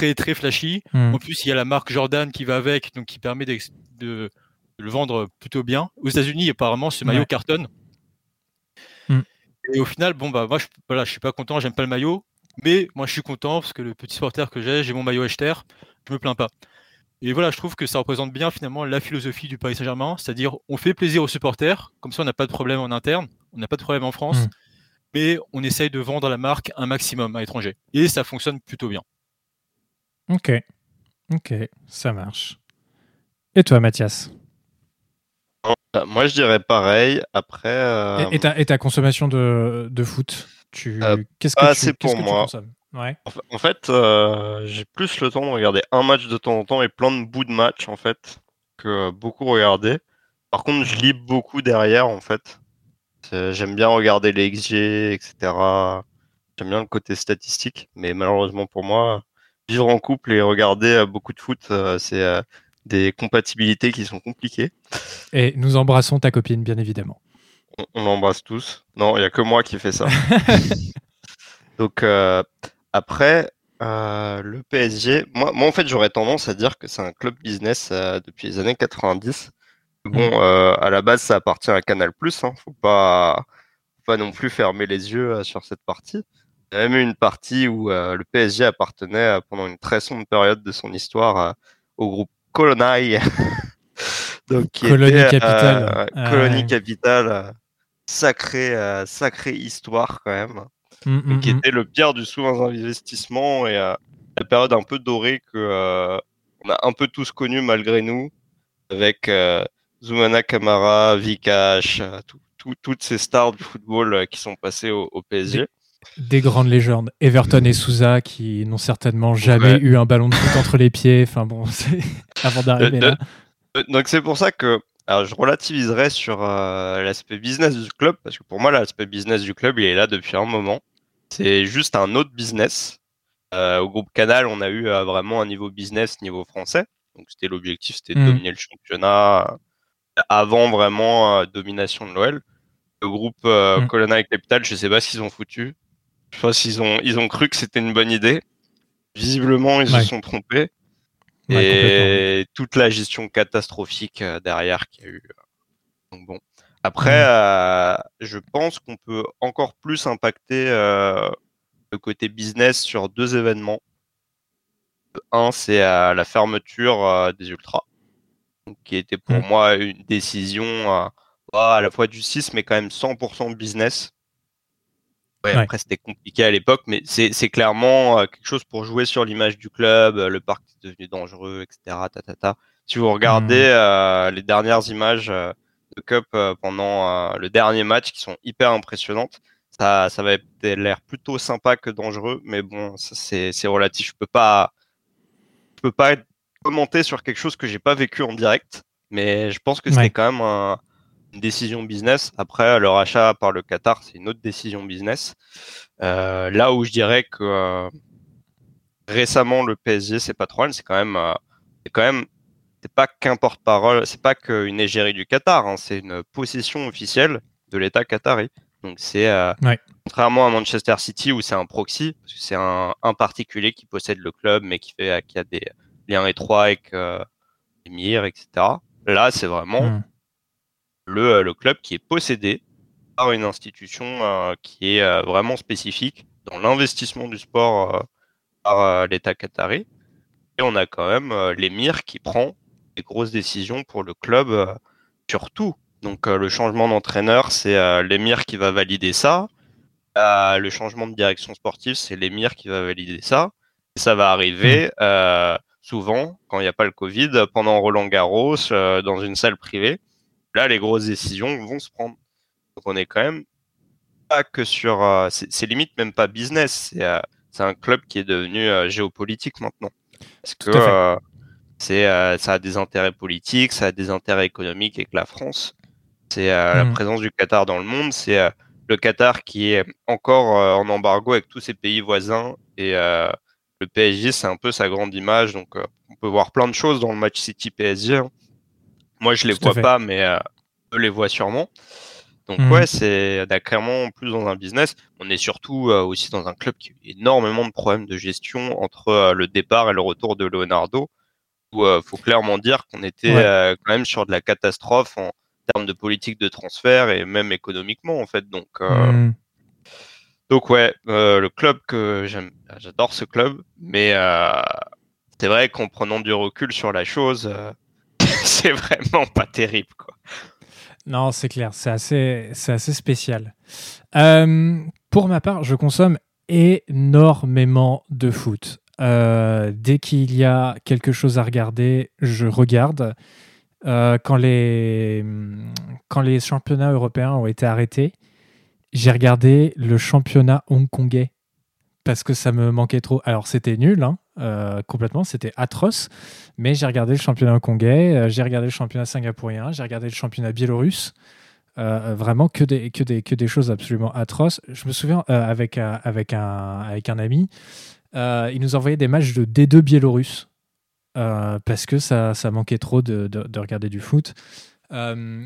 très très flashy. Hmm. En plus, il y a la marque Jordan qui va avec, donc qui permet de, le vendre plutôt bien. Aux États-Unis, apparemment, ce maillot cartonne. Hmm. Et au final, bon bah moi, je, voilà, je suis pas content, j'aime pas le maillot, mais moi, je suis content parce que le petit supporter que j'ai, j'ai mon maillot Echter, je me plains pas. Et voilà, je trouve que ça représente bien finalement la philosophie du Paris Saint-Germain, c'est-à-dire on fait plaisir aux supporters, comme ça on n'a pas de problème en interne, on n'a pas de problème en France, hmm. mais on essaye de vendre la marque un maximum à l'étranger. Et ça fonctionne plutôt bien. Ok. Ok, ça marche. Et toi, Mathias? Bah, Moi, je dirais pareil. Après. Euh, et, ta, consommation de, de foot tu... Euh, Qu'est-ce que tu, pour moi. ouais. En fait, euh, j'ai plus le temps de regarder un match de temps en temps et plein de bouts de match, en fait, que beaucoup regarder. Par contre, je lis beaucoup derrière, en fait. J'aime bien regarder les XG, etc. J'aime bien le côté statistique, mais malheureusement pour moi, vivre en couple et regarder euh, beaucoup de foot, euh, c'est euh, des compatibilités qui sont compliquées. Et nous embrassons ta copine, bien évidemment. On, l'embrasse tous. Non, il n'y a que moi qui fais ça. Donc, après, le PSG, moi, moi, en fait, j'aurais tendance à dire que c'est un club business depuis les années 90. Bon, mm. à la base, ça appartient à Canal+. Hein. Faut pas, faut pas non plus fermer les yeux sur cette partie. Il y a même eu une partie où euh, le PSG appartenait euh, pendant une très sombre période de son histoire euh, au groupe Colonai. Donc, Colonie Capitale. Colonie Capitale. Sacrée, sacrée histoire quand même. Mm, mm, qui mm. était le pire du sous-investissement et la période un peu dorée que on a un peu tous connu malgré nous avec Zoumana Kamara, Vikash, toutes ces stars du football qui sont passées au, au PSG des grandes légendes. Everton et Souza qui n'ont certainement jamais eu un ballon de foot entre les pieds. Enfin bon, avant d'arriver là. Donc c'est pour ça que alors, je relativiserai sur euh, l'aspect business du club parce que pour moi l'aspect business du club il est là depuis un moment. C'est juste un autre business. Euh, au groupe Canal, on a eu euh, vraiment un niveau business niveau français. Donc c'était l'objectif, c'était de mm. dominer le championnat avant vraiment domination de l'OL. Le groupe mm. Colonna et Capital, je sais pas ce qu'ils ont foutu. Je pense qu'ils ont, ils ont cru que c'était une bonne idée. Visiblement, ils se sont trompés. et toute la gestion catastrophique euh, derrière qu'il y a eu. Euh, donc bon. Après, euh, je pense qu'on peut encore plus impacter le côté business sur deux événements. Un, c'est la fermeture des ultras, qui était pour mm. moi une décision à la fois du 6, mais quand même 100% business. Ouais, Après, c'était compliqué à l'époque, mais c'est clairement euh, quelque chose pour jouer sur l'image du club. Euh, le parc est devenu dangereux, etc. Ta, ta, ta. Si vous regardez mmh. euh, les dernières images de Cup pendant le dernier match, qui sont hyper impressionnantes, ça, ça va l'air plutôt sympa que dangereux, mais bon, c'est relatif. Je peux pas, je peux pas commenter sur quelque chose que j'ai pas vécu en direct, mais je pense que c'était quand même une décision business. Après, leur achat par le Qatar, c'est une autre décision business. Euh, là où je dirais que euh, récemment le PSG, c'est pas trop c'est quand même, euh, c'est quand même, c'est pas qu'un porte-parole, c'est pas qu'une égérie du Qatar, hein, c'est une possession officielle de l'État qatari. Donc c'est contrairement à Manchester City où c'est un proxy, parce que c'est un, particulier qui possède le club, mais qui fait qui a des liens étroits avec l'émir, etc. Là, c'est vraiment hmm. Le, le, club qui est possédé par une institution qui est vraiment spécifique dans l'investissement du sport par euh, l'État qatari. Et on a quand même euh, l'émir qui prend des grosses décisions pour le club euh, sur tout. Donc le changement d'entraîneur, c'est l'émir qui va valider ça. le changement de direction sportive, c'est l'émir qui va valider ça. Et ça va arriver mmh. souvent, quand il n'y a pas le Covid, pendant Roland Garros, dans une salle privée. Là, les grosses décisions vont se prendre. Donc on est quand même pas que sur... c'est limite même pas business, c'est c'est un club qui est devenu euh, géopolitique maintenant. Parce que euh, c'est, euh, ça a des intérêts politiques, ça a des intérêts économiques avec la France. C'est la mmh. présence du Qatar dans le monde. C'est le Qatar qui est encore en embargo avec tous ses pays voisins. Et le PSG, c'est un peu sa grande image. Donc, on peut voir plein de choses dans le match City-PSG. Hein. Moi, je les vois pas, mais eux les voient sûrement. Donc mmh. ouais, c'est clairement plus dans un business. On est surtout euh, aussi dans un club qui a eu énormément de problèmes de gestion entre euh, le départ et le retour de Leonardo. Où euh, faut clairement dire qu'on était quand même sur de la catastrophe en termes de politique de transfert et même économiquement en fait. Donc mmh. donc ouais, le club que j'aime, j'adore ce club, mais c'est vrai qu'en prenant du recul sur la chose, c'est vraiment pas terrible quoi. Non, c'est clair, c'est assez, c'est assez spécial. Euh, pour ma part, je consomme énormément de foot. Euh, dès qu'il y a quelque chose à regarder, je regarde. Euh, quand, les, quand les championnats européens ont été arrêtés, j'ai regardé le championnat hongkongais parce que ça me manquait trop. Alors c'était nul, hein, euh, complètement, c'était atroce, mais j'ai regardé le championnat hongkongais, euh, j'ai regardé le championnat singapourien, j'ai regardé le championnat biélorusse. Euh, vraiment que des, que, des, que des choses absolument atroces. Je me souviens avec, avec, un, avec un ami, il nous envoyait des matchs de D2 biélorusse parce que ça, ça manquait trop de, de, de regarder du foot.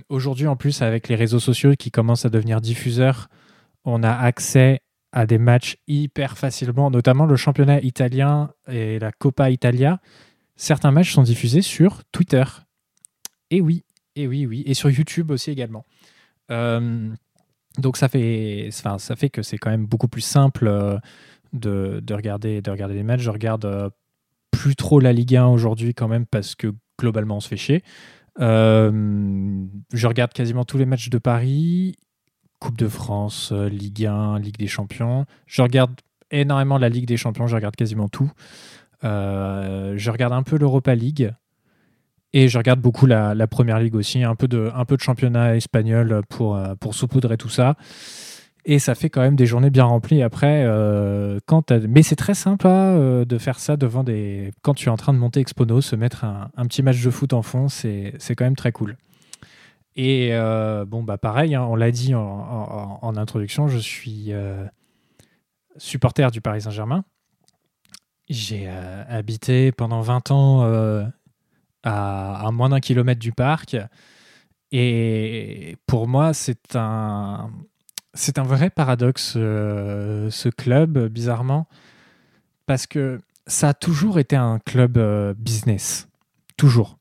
Aujourd'hui, en plus, avec les réseaux sociaux qui commencent à devenir diffuseurs, on a accès à des matchs hyper facilement, notamment le championnat italien et la Coppa Italia. Certains matchs sont diffusés sur Twitter. Et oui, et oui, oui, et sur YouTube aussi également. Euh, donc ça fait, enfin, ça fait que c'est quand même beaucoup plus simple euh, de, de, regarder, de regarder les matchs. Je regarde euh, plus trop la Ligue 1 aujourd'hui quand même parce que globalement on se fait chier. je regarde quasiment tous les matchs de Paris Coupe de France, euh, Ligue 1, Ligue des Champions. Je regarde énormément la Ligue des Champions, je regarde quasiment tout. Euh, je regarde un peu l'Europa League et je regarde beaucoup la, Première Ligue aussi, un peu de, un peu de championnat espagnol pour, euh, pour saupoudrer tout ça. Et ça fait quand même des journées bien remplies après. quand Mais c'est très sympa de faire ça devant des. Quand tu es en train de monter Expono, se mettre un, un petit match de foot en fond, c'est quand même très cool. Et euh, bon, bah pareil, hein, on l'a dit en, introduction, je suis euh, supporter du Paris Saint-Germain. J'ai euh, habité pendant 20 ans à, moins d'un kilomètre du parc. Et pour moi, c'est un, c'est un vrai paradoxe, ce club, bizarrement, parce que ça a toujours été un club business. Toujours.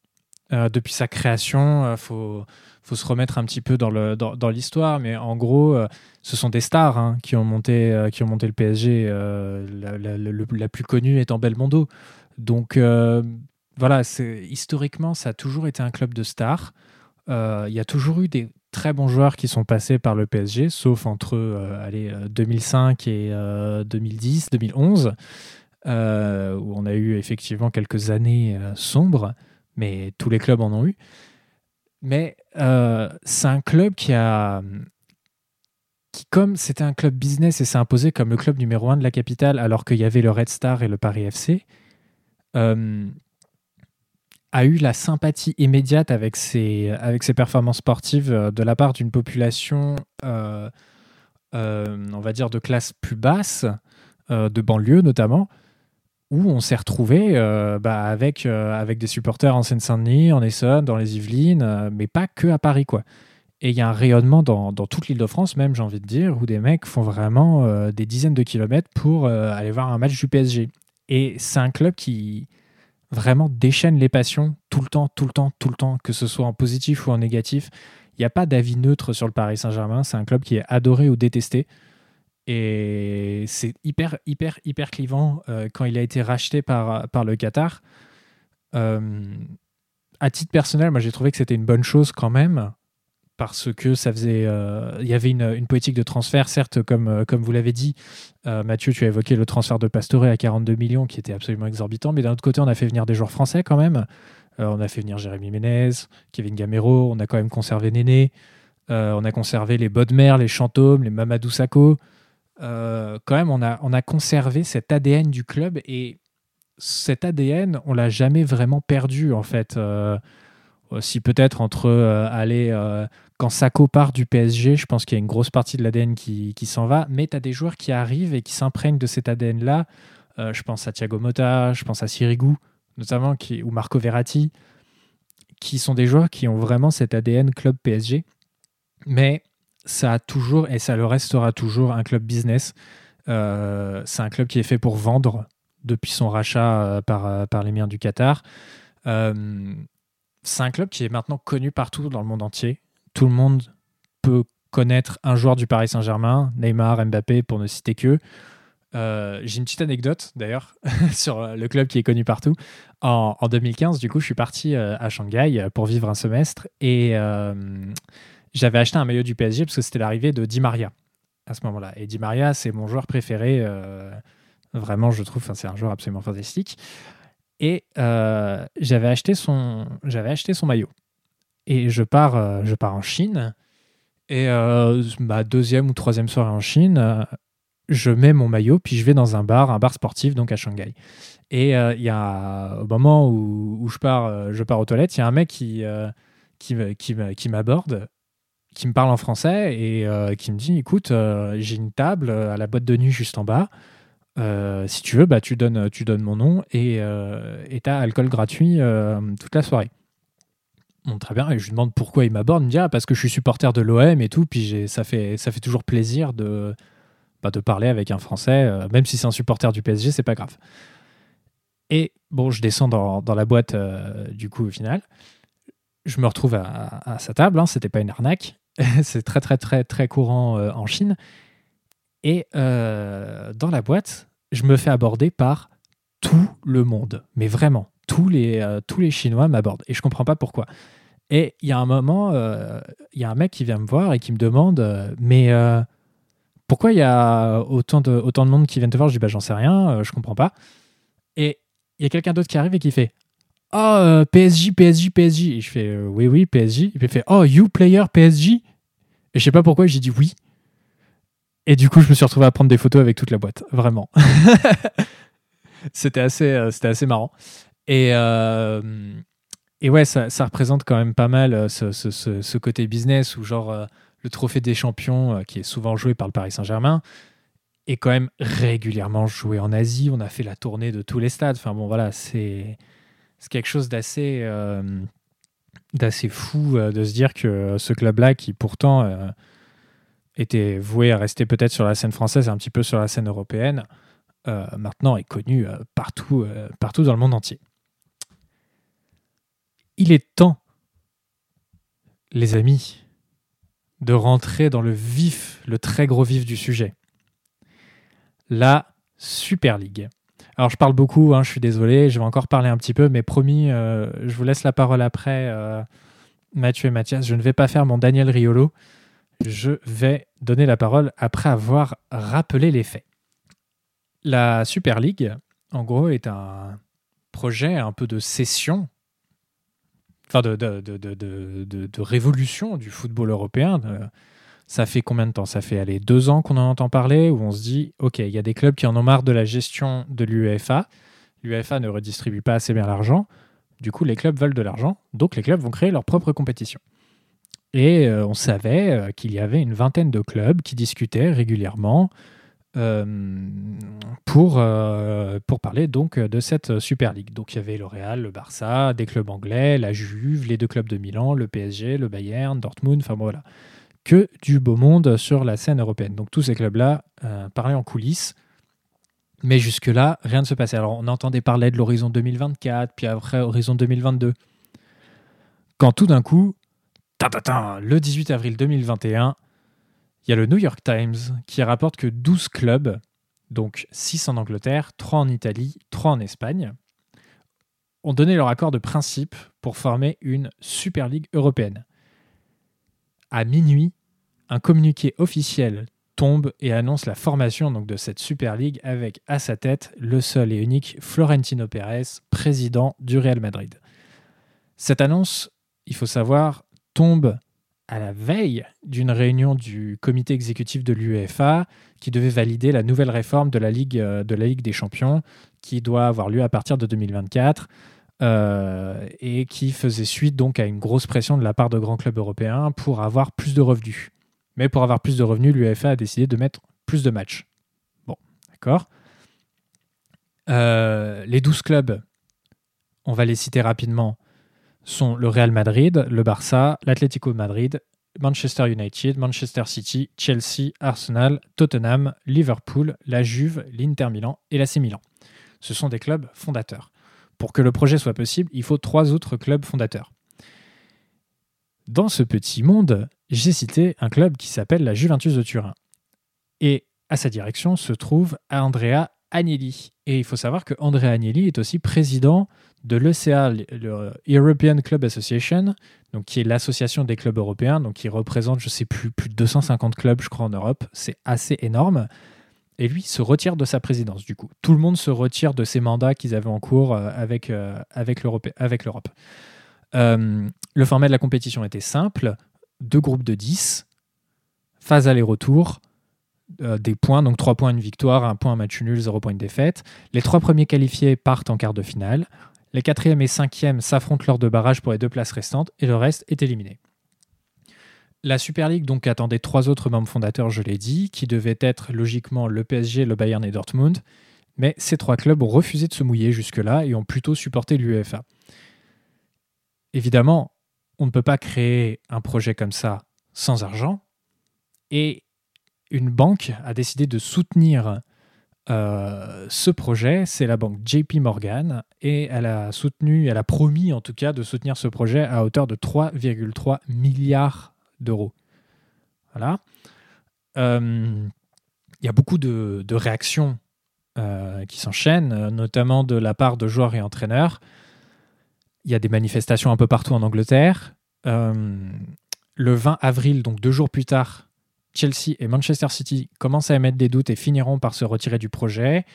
depuis sa création, il faut faut se remettre un petit peu dans, l'histoire, mais en gros, euh, ce sont des stars hein, qui, ont monté, euh, qui ont monté le PSG. Euh, la, plus connue étant Belmondo. Donc voilà, historiquement, ça a toujours été un club de stars. Il y a toujours eu des très bons joueurs qui sont passés par le PSG, sauf entre allez, 2005 et 2010, 2011, où on a eu effectivement quelques années sombres, mais tous les clubs en ont eu. Mais euh, c'est un club qui a, qui, comme c'était un club business et s'est imposé comme le club numéro un de la capitale, alors qu'il y avait le Red Star et le Paris FC, euh, a eu la sympathie immédiate avec ses, performances sportives euh, de la part d'une population, on va dire, de classe plus basse, de banlieue notamment, où on s'est retrouvé bah, avec, avec des supporters en Seine-Saint-Denis, en Essonne, dans les Yvelines, mais pas que à Paris. quoi. Et il y a un rayonnement dans, toute l'île de France, même, j'ai envie de dire, où des mecs font vraiment euh, des dizaines de kilomètres pour euh, aller voir un match du PSG. Et c'est un club qui vraiment déchaîne les passions tout le temps, tout le temps, tout le temps, que ce soit en positif ou en négatif. Il n'y a pas d'avis neutre sur le Paris Saint-Germain. C'est un club qui est adoré ou détesté. Et c'est hyper, hyper, hyper clivant euh, quand il a été racheté par, par le Qatar. à titre personnel, moi j'ai trouvé que c'était une bonne chose quand même parce que ça faisait, euh, y avait une, politique de transfert, certes, comme, euh, comme vous l'avez dit, euh, Mathieu, tu as évoqué le transfert de Pastore à 42 millions, qui était absolument exorbitant, mais d'un autre côté, on a fait venir des joueurs français quand même. on a fait venir Jérémy Ménez, Kevin Gamero, on a quand même conservé Néné, on a conservé les Bodmer, les Chantômes, les Mamadou Sakho. Quand même, on a, on a conservé cet ADN du club et cet ADN, on l'a jamais vraiment perdu en fait si peut-être entre aller quand Sako part du PSG, je pense qu'il y a une grosse partie de l'ADN qui, s'en va, mais tu as des joueurs qui arrivent et qui s'imprègnent de cet ADN-là. Euh, je pense à Thiago Motta, je pense à Sirigu, notamment, qui, ou Marco Verratti, qui sont des joueurs qui ont vraiment cet ADN club PSG. Mais ça a toujours, et ça le restera toujours, un club business. Euh, c'est un club qui est fait pour vendre depuis son rachat euh, par, par les miens du Qatar. c'est un club qui est maintenant connu partout dans le monde entier tout le monde peut connaître un joueur du Paris Saint-Germain, Neymar, Mbappé, pour ne citer que. Euh, j'ai une petite anecdote d'ailleurs sur le club qui est connu partout. En, 2015, du coup, je suis parti euh, à Shanghai pour vivre un semestre et euh, j'avais acheté un maillot du PSG parce que c'était l'arrivée de Di Maria à ce moment-là. Et Di Maria, c'est mon joueur préféré. vraiment, je trouve, c'est un joueur absolument fantastique. Et j'avais acheté son, acheté son maillot et je pars, euh, je pars en Chine. Et euh, ma deuxième ou troisième soirée en Chine, euh, je mets mon maillot, puis je vais dans un bar, un bar sportif, donc à Shanghai. Et y a, au moment où, je, pars, je pars aux toilettes, il y a un mec qui, qui, qui m'aborde, qui me parle en français et qui me dit Écoute, j'ai une table à la boîte de nuit juste en bas. si tu veux, bah, tu, donnes, tu donnes mon nom et tu as alcool gratuit toute la soirée. Très bien. Et je lui demande pourquoi il m'aborde. Il me dit ah, parce que je suis supporter de l'OM et tout. Puis ça fait, ça fait toujours plaisir de, bah, de parler avec un Français. Euh, même si c'est un supporter du PSG, c'est pas grave. Et bon, je descends dans, dans la boîte euh, du coup au final. Je me retrouve à, à sa table. Hein, C'était pas une arnaque. c'est très, très, très, très courant euh, en Chine. Et dans la boîte, je me fais aborder par tout le monde. Mais vraiment, tous les, tous les Chinois m'abordent. Et je comprends pas pourquoi. Et il y a un moment, euh, il y a un mec qui vient me voir et qui me demande euh, Mais euh, pourquoi il y a autant de, autant de monde qui viennent te voir? Je dis bah, J'en sais rien, je comprends pas. Et il y a quelqu'un d'autre qui arrive et qui fait Oh, PSG, PSG, PSG. Et je fais Oui, oui, PSG. Il fait Oh, you player PSG Et je sais pas pourquoi j'ai dit oui. Et du coup, je me suis retrouvé à prendre des photos avec toute la boîte, vraiment. c'était assez, c'était assez marrant. Et, et ouais, ça, représente quand même pas mal euh, ce, côté business où genre euh, le trophée des champions, euh, qui est souvent joué par le Paris Saint-Germain, est quand même régulièrement joué en Asie. On a fait la tournée de tous les stades. Enfin bon, voilà, c'est quelque chose d'assez d'assez fou de se dire que ce club-là, qui pourtant était voué à rester peut-être sur la scène française, un petit peu sur la scène européenne, maintenant est connu partout, partout dans le monde entier il est temps, les amis, de rentrer dans le vif, le très gros vif du sujet. La Super League. Alors je parle beaucoup, hein, je suis désolé, je vais encore parler un petit peu, mais promis, euh, je vous laisse la parole après, euh, Mathieu et Mathias. Je ne vais pas faire mon Daniel Riolo, je vais donner la parole après avoir rappelé les faits. La Super League, en gros, est un projet un peu de cession enfin de, de, de, de, révolution du football européen, Ça fait combien de temps? Ça fait aller deux ans qu'on en entend parler, où on se dit, OK, il y a des clubs qui en ont marre de la gestion de l'UEFA. L'UEFA ne redistribue pas assez bien l'argent. Du coup, les clubs veulent de l'argent, donc les clubs vont créer leur propre compétition. Et euh, on savait euh, qu'il y avait une vingtaine de clubs qui discutaient régulièrement euh, pour, pour parler donc de cette Super League. Donc il y avait le Real, le Barça, des clubs anglais, la Juve, les deux clubs de Milan, le PSG, le Bayern, Dortmund, enfin voilà. Que du beau monde sur la scène européenne. Donc tous ces clubs-là parlaient en coulisses. Mais jusque-là, rien ne se passait. Alors on entendait parler de l'horizon 2024, puis après horizon 2022. Quand tout d'un coup, le 18 avril 2021, il y a le New York Times qui rapporte que 12 clubs, donc 6 en Angleterre, 3 en Italie, 3 en Espagne, ont donné leur accord de principe pour former une Super League européenne. À minuit, un communiqué officiel tombe et annonce la formation donc, de cette Super League avec à sa tête le seul et unique Florentino Pérez, président du Real Madrid. Cette annonce, il faut savoir, tombe à la veille d'une réunion du comité exécutif de l'UEFA qui devait valider la nouvelle réforme de la Ligue, euh, de la Ligue des Champions qui doit avoir lieu à partir de 2024 euh, et qui faisait suite donc à une grosse pression de la part de grands clubs européens pour avoir plus de revenus. Mais pour avoir plus de revenus, l'UEFA a décidé de mettre plus de matchs. Bon, d'accord. Euh, les 12 clubs, on va les citer rapidement sont le Real Madrid, le Barça, l'Atlético Madrid, Manchester United, Manchester City, Chelsea, Arsenal, Tottenham, Liverpool, la Juve, l'Inter Milan et l'AC Milan. Ce sont des clubs fondateurs. Pour que le projet soit possible, il faut trois autres clubs fondateurs. Dans ce petit monde, j'ai cité un club qui s'appelle la Juventus de Turin. Et à sa direction se trouve Andrea Agnelli. Et il faut savoir que Andrea Agnelli est aussi président de l'ECA, le European Club Association, donc qui est l'association des clubs européens, donc qui représente, je sais plus, plus de 250 clubs, je crois, en Europe. C'est assez énorme. Et lui se retire de sa présidence, du coup. Tout le monde se retire de ses mandats qu'ils avaient en cours euh, avec, euh, avec l'Europe. Euh, le format de la compétition était simple deux groupes de 10, phase aller-retour, des points, donc 3 points une victoire, 1 point un match nul, 0 point une défaite. Les trois premiers qualifiés partent en quart de finale. Les quatrièmes et cinquièmes s'affrontent lors de barrage pour les deux places restantes et le reste est éliminé. La Super League donc attendait trois autres membres fondateurs, je l'ai dit, qui devaient être logiquement le PSG, le Bayern et Dortmund, mais ces trois clubs ont refusé de se mouiller jusque-là et ont plutôt supporté l'UEFA. Évidemment, on ne peut pas créer un projet comme ça sans argent, et une banque a décidé de soutenir euh, ce projet, c'est la banque JP Morgan. Et elle a soutenu, elle a promis en tout cas de soutenir ce projet à hauteur de 3,3 milliards d'euros. Voilà. Euh, il y a beaucoup de, réactions euh, qui s'enchaînent, notamment de la part de joueurs et entraîneurs. Il y a des manifestations un peu partout en Angleterre. le 20 avril, donc deux jours plus tard, Chelsea et Manchester City commencent à émettre des doutes et finiront par se retirer du projet.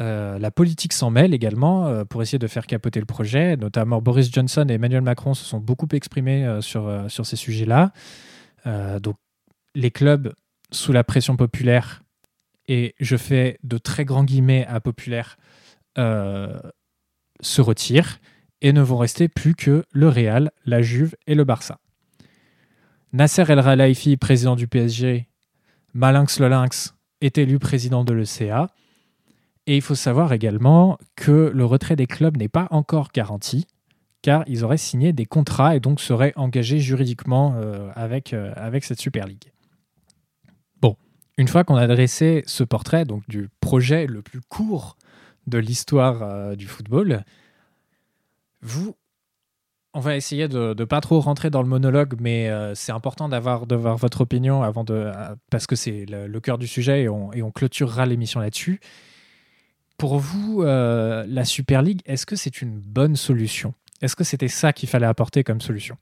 Euh, la politique s'en mêle également euh, pour essayer de faire capoter le projet. Notamment Boris Johnson et Emmanuel Macron se sont beaucoup exprimés euh, sur, ces sujets-là. donc les clubs sous la pression populaire, et je fais de très grands guillemets à populaire, se retirent et ne vont rester plus que le Real, la Juve et le Barça. Nasser El Khelaifi, président du PSG, Malinx le Lynx est élu président de l'ECA. Et il faut savoir également que le retrait des clubs n'est pas encore garanti, car ils auraient signé des contrats et donc seraient engagés juridiquement euh, avec, euh, avec cette Super League. Bon, une fois qu'on a dressé ce portrait donc du projet le plus court de l'histoire euh, du football, vous on va essayer de ne pas trop rentrer dans le monologue, mais c'est important d'avoir votre opinion avant de, parce que c'est le, cœur du sujet et on, clôturera l'émission là-dessus. Pour vous, euh, la Super League, est-ce que c'est une bonne solution? Est-ce que c'était ça qu'il fallait apporter comme solution?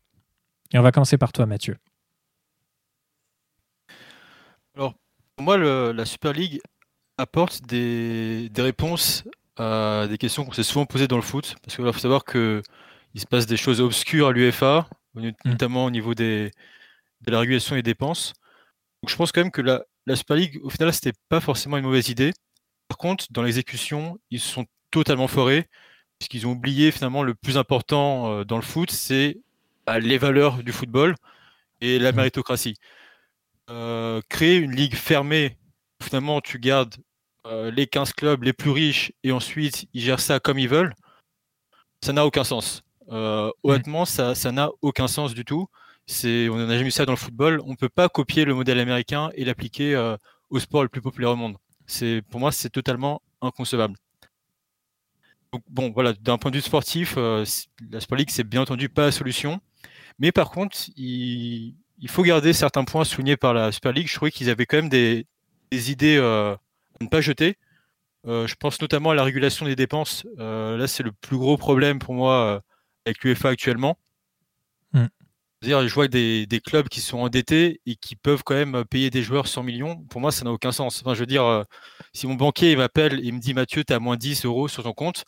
Et on va commencer par toi, Mathieu. Alors, pour moi, la Super League apporte des, des réponses à des questions qu'on s'est souvent posées dans le foot. Parce qu'il faut savoir que il se passe des choses obscures à l'UFA, mmh. notamment au niveau des, de la régulation et des dépenses. Donc je pense quand même que la, la Super League, au final, c'était pas forcément une mauvaise idée. Par contre, dans l'exécution, ils sont totalement forés, puisqu'ils ont oublié finalement le plus important euh, dans le foot, c'est bah, les valeurs du football et la mmh. méritocratie. Euh, créer une ligue fermée, finalement tu gardes euh, les 15 clubs les plus riches et ensuite ils gèrent ça comme ils veulent, ça n'a aucun sens. Mmh. honnêtement, ça n'a aucun sens du tout. On n'a jamais vu ça dans le football. On ne peut pas copier le modèle américain et l'appliquer au sport le plus populaire au monde. Pour moi, c'est totalement inconcevable bon, voilà, d'un point de vue sportif, euh, la Super League, c'est bien entendu pas la solution. Mais par contre, il, faut garder certains points soulignés par la Super League. Je trouvais qu'ils avaient quand même des, idées euh, à ne pas jeter. Euh, je pense notamment à la régulation des dépenses. là, c'est le plus gros problème pour moi avec l'UEFA actuellement. Dire je vois des, des, clubs qui sont endettés et qui peuvent quand même payer des joueurs 100 millions. Pour moi, ça n'a aucun sens. Enfin, je veux dire, si mon banquier m'appelle et me dit Mathieu, tu as moins 10 euros sur ton compte,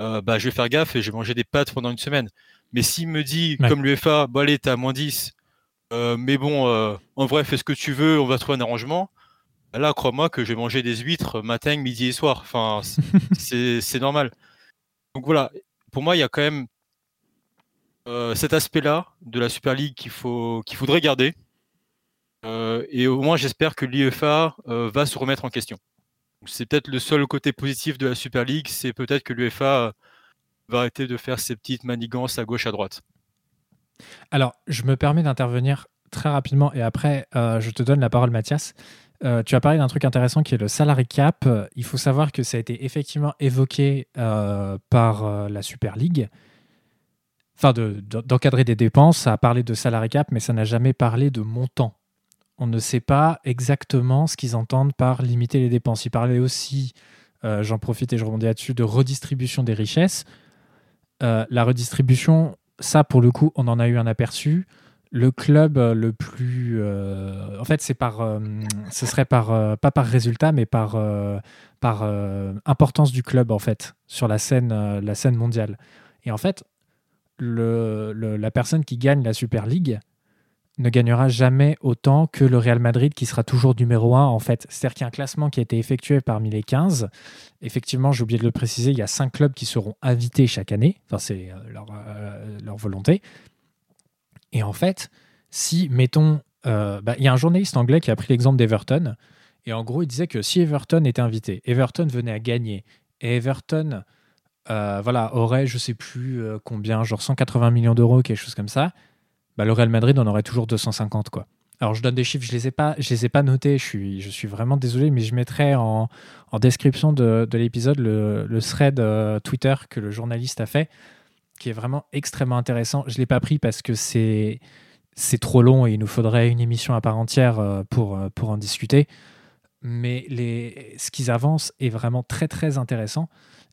euh, bah, je vais faire gaffe et je vais manger des pâtes pendant une semaine. Mais s'il me dit, comme l'UFA, bah, allez, t'es à moins 10, euh, mais bon, euh, en vrai, fais ce que tu veux, on va trouver un arrangement. Là, crois-moi que je vais manger des huîtres matin, midi et soir. Enfin, c'est normal. Donc voilà, pour moi, il y a quand même cet aspect-là de la Super League qu'il faudrait garder. et au moins, j'espère que l'UEFA va se remettre en question. C'est peut-être le seul côté positif de la Super League, c'est peut-être que l'UEFA euh, va arrêter de faire ses petites manigances à gauche à droite. Alors, je me permets d'intervenir très rapidement et après, euh, je te donne la parole, Mathias. Euh, tu as parlé d'un truc intéressant qui est le salary cap. Il faut savoir que ça a été effectivement évoqué par la Super League. Enfin, d'encadrer des dépenses, ça a parlé de salary cap, mais ça n'a jamais parlé de montant on ne sait pas exactement ce qu'ils entendent par limiter les dépenses. Ils parlaient aussi, euh, j'en profite et je rebondis là-dessus, de redistribution des richesses. Euh, la redistribution, ça pour le coup, on en a eu un aperçu. Le club le plus, euh, en fait, c'est par, ce serait par, pas par résultat, mais par, par importance du club en fait sur la scène, la scène mondiale. Et en fait, la personne qui gagne la Super League, ne gagnera jamais autant que le Real Madrid qui sera toujours numéro 1 en fait. C'est-à-dire qu'il y a un classement qui a été effectué parmi les 15. Effectivement, j'ai oublié de le préciser, il y a 5 clubs qui seront invités chaque année. Enfin, c'est euh, euh, leur, volonté. Et en fait, si, mettons, euh, bah, il y a un journaliste anglais qui a pris l'exemple d'Everton. Et en gros, il disait que si Everton était invité, Everton venait à gagner. Et Everton voilà, aurait, je sais plus combien, genre 180 millions d'euros, quelque chose comme ça bah, le Real Madrid en aurait toujours 250 quoi. Alors je donne des chiffres, je les les ai pas notés. Je suis, je suis vraiment désolé, mais je mettrai en, description de, l'épisode le, thread euh, Twitter que le journaliste a fait, qui est vraiment extrêmement intéressant. Je l'ai pas pris parce que c'est c'est trop long et il nous faudrait une émission à part entière euh, pour, euh, pour en discuter. Mais les, ce qu'ils avancent est vraiment très très intéressant.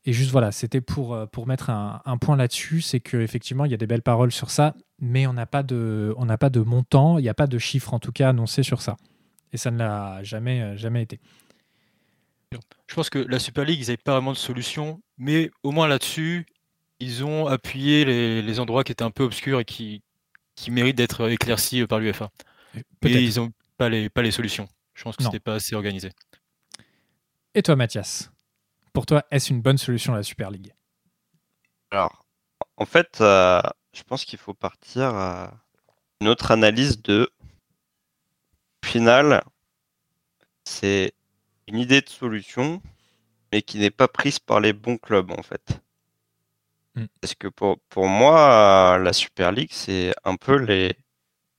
Et juste voilà, c'était pour, euh, pour mettre un, point là-dessus, c'est qu'effectivement, il y a des belles paroles sur ça, mais on n'a pas, de, on pas de montant, il n'y a pas de chiffre en tout cas annoncé sur ça. Et ça ne l'a jamais, euh, jamais été. Je pense que la Super League, ils n'avaient pas vraiment de solution, mais au moins là-dessus, ils ont appuyé les, endroits qui étaient un peu obscurs et qui, qui méritent d'être éclaircis par l'UFA. Et ils n'ont pas les, pas les solutions. Je pense que ce n'était pas assez organisé. Et toi, Mathias? Pour toi, est-ce une bonne solution la Super League? Alors, en fait, euh, je pense qu'il faut partir à une autre analyse de. Final, c'est une idée de solution, mais qui n'est pas prise par les bons clubs, en fait. Hmm. Parce que pour, pour moi, la Super League, c'est un peu les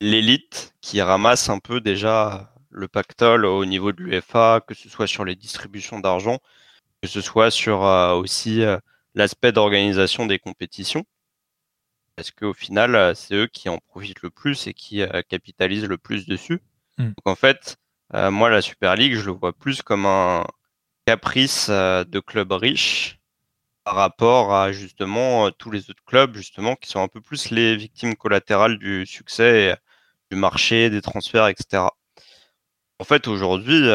l'élite qui ramasse un peu déjà le pactole au niveau de l'UFA, que ce soit sur les distributions d'argent, que ce soit sur euh, aussi euh, l'aspect d'organisation des compétitions. Parce qu'au final, euh, c'est eux qui en profitent le plus et qui capitalisent le plus dessus. Hmm. Donc en fait, moi, la Super League, je le vois plus comme un caprice de clubs riches par rapport à justement tous les autres clubs, justement, qui sont un peu plus les victimes collatérales du succès, du marché, des transferts, etc. En fait, aujourd'hui,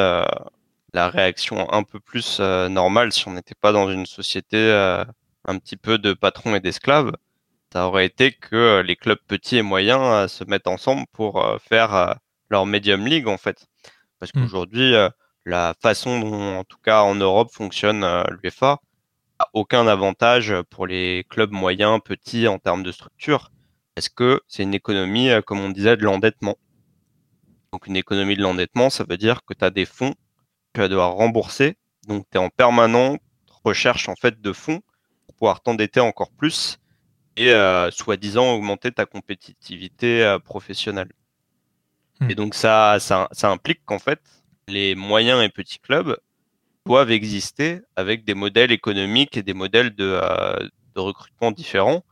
la réaction un peu plus euh, normale si on n'était pas dans une société euh, un petit peu de patrons et d'esclaves, ça aurait été que euh, les clubs petits et moyens se mettent ensemble pour faire leur medium league en fait. Parce mmh. qu'aujourd'hui, la façon dont, en tout cas en Europe, fonctionne l'UEFA a aucun avantage pour les clubs moyens, petits en termes de structure. Est-ce que c'est une économie, comme on disait, de l'endettement Donc une économie de l'endettement, ça veut dire que tu as des fonds tu vas devoir rembourser. Donc tu es en permanente recherche en fait de fonds pour pouvoir t'endetter encore plus et euh, soi-disant augmenter ta compétitivité euh, professionnelle. Hmm. Et donc ça, ça, ça implique qu'en fait, les moyens et petits clubs doivent exister avec des modèles économiques et des modèles de, euh, de recrutement différents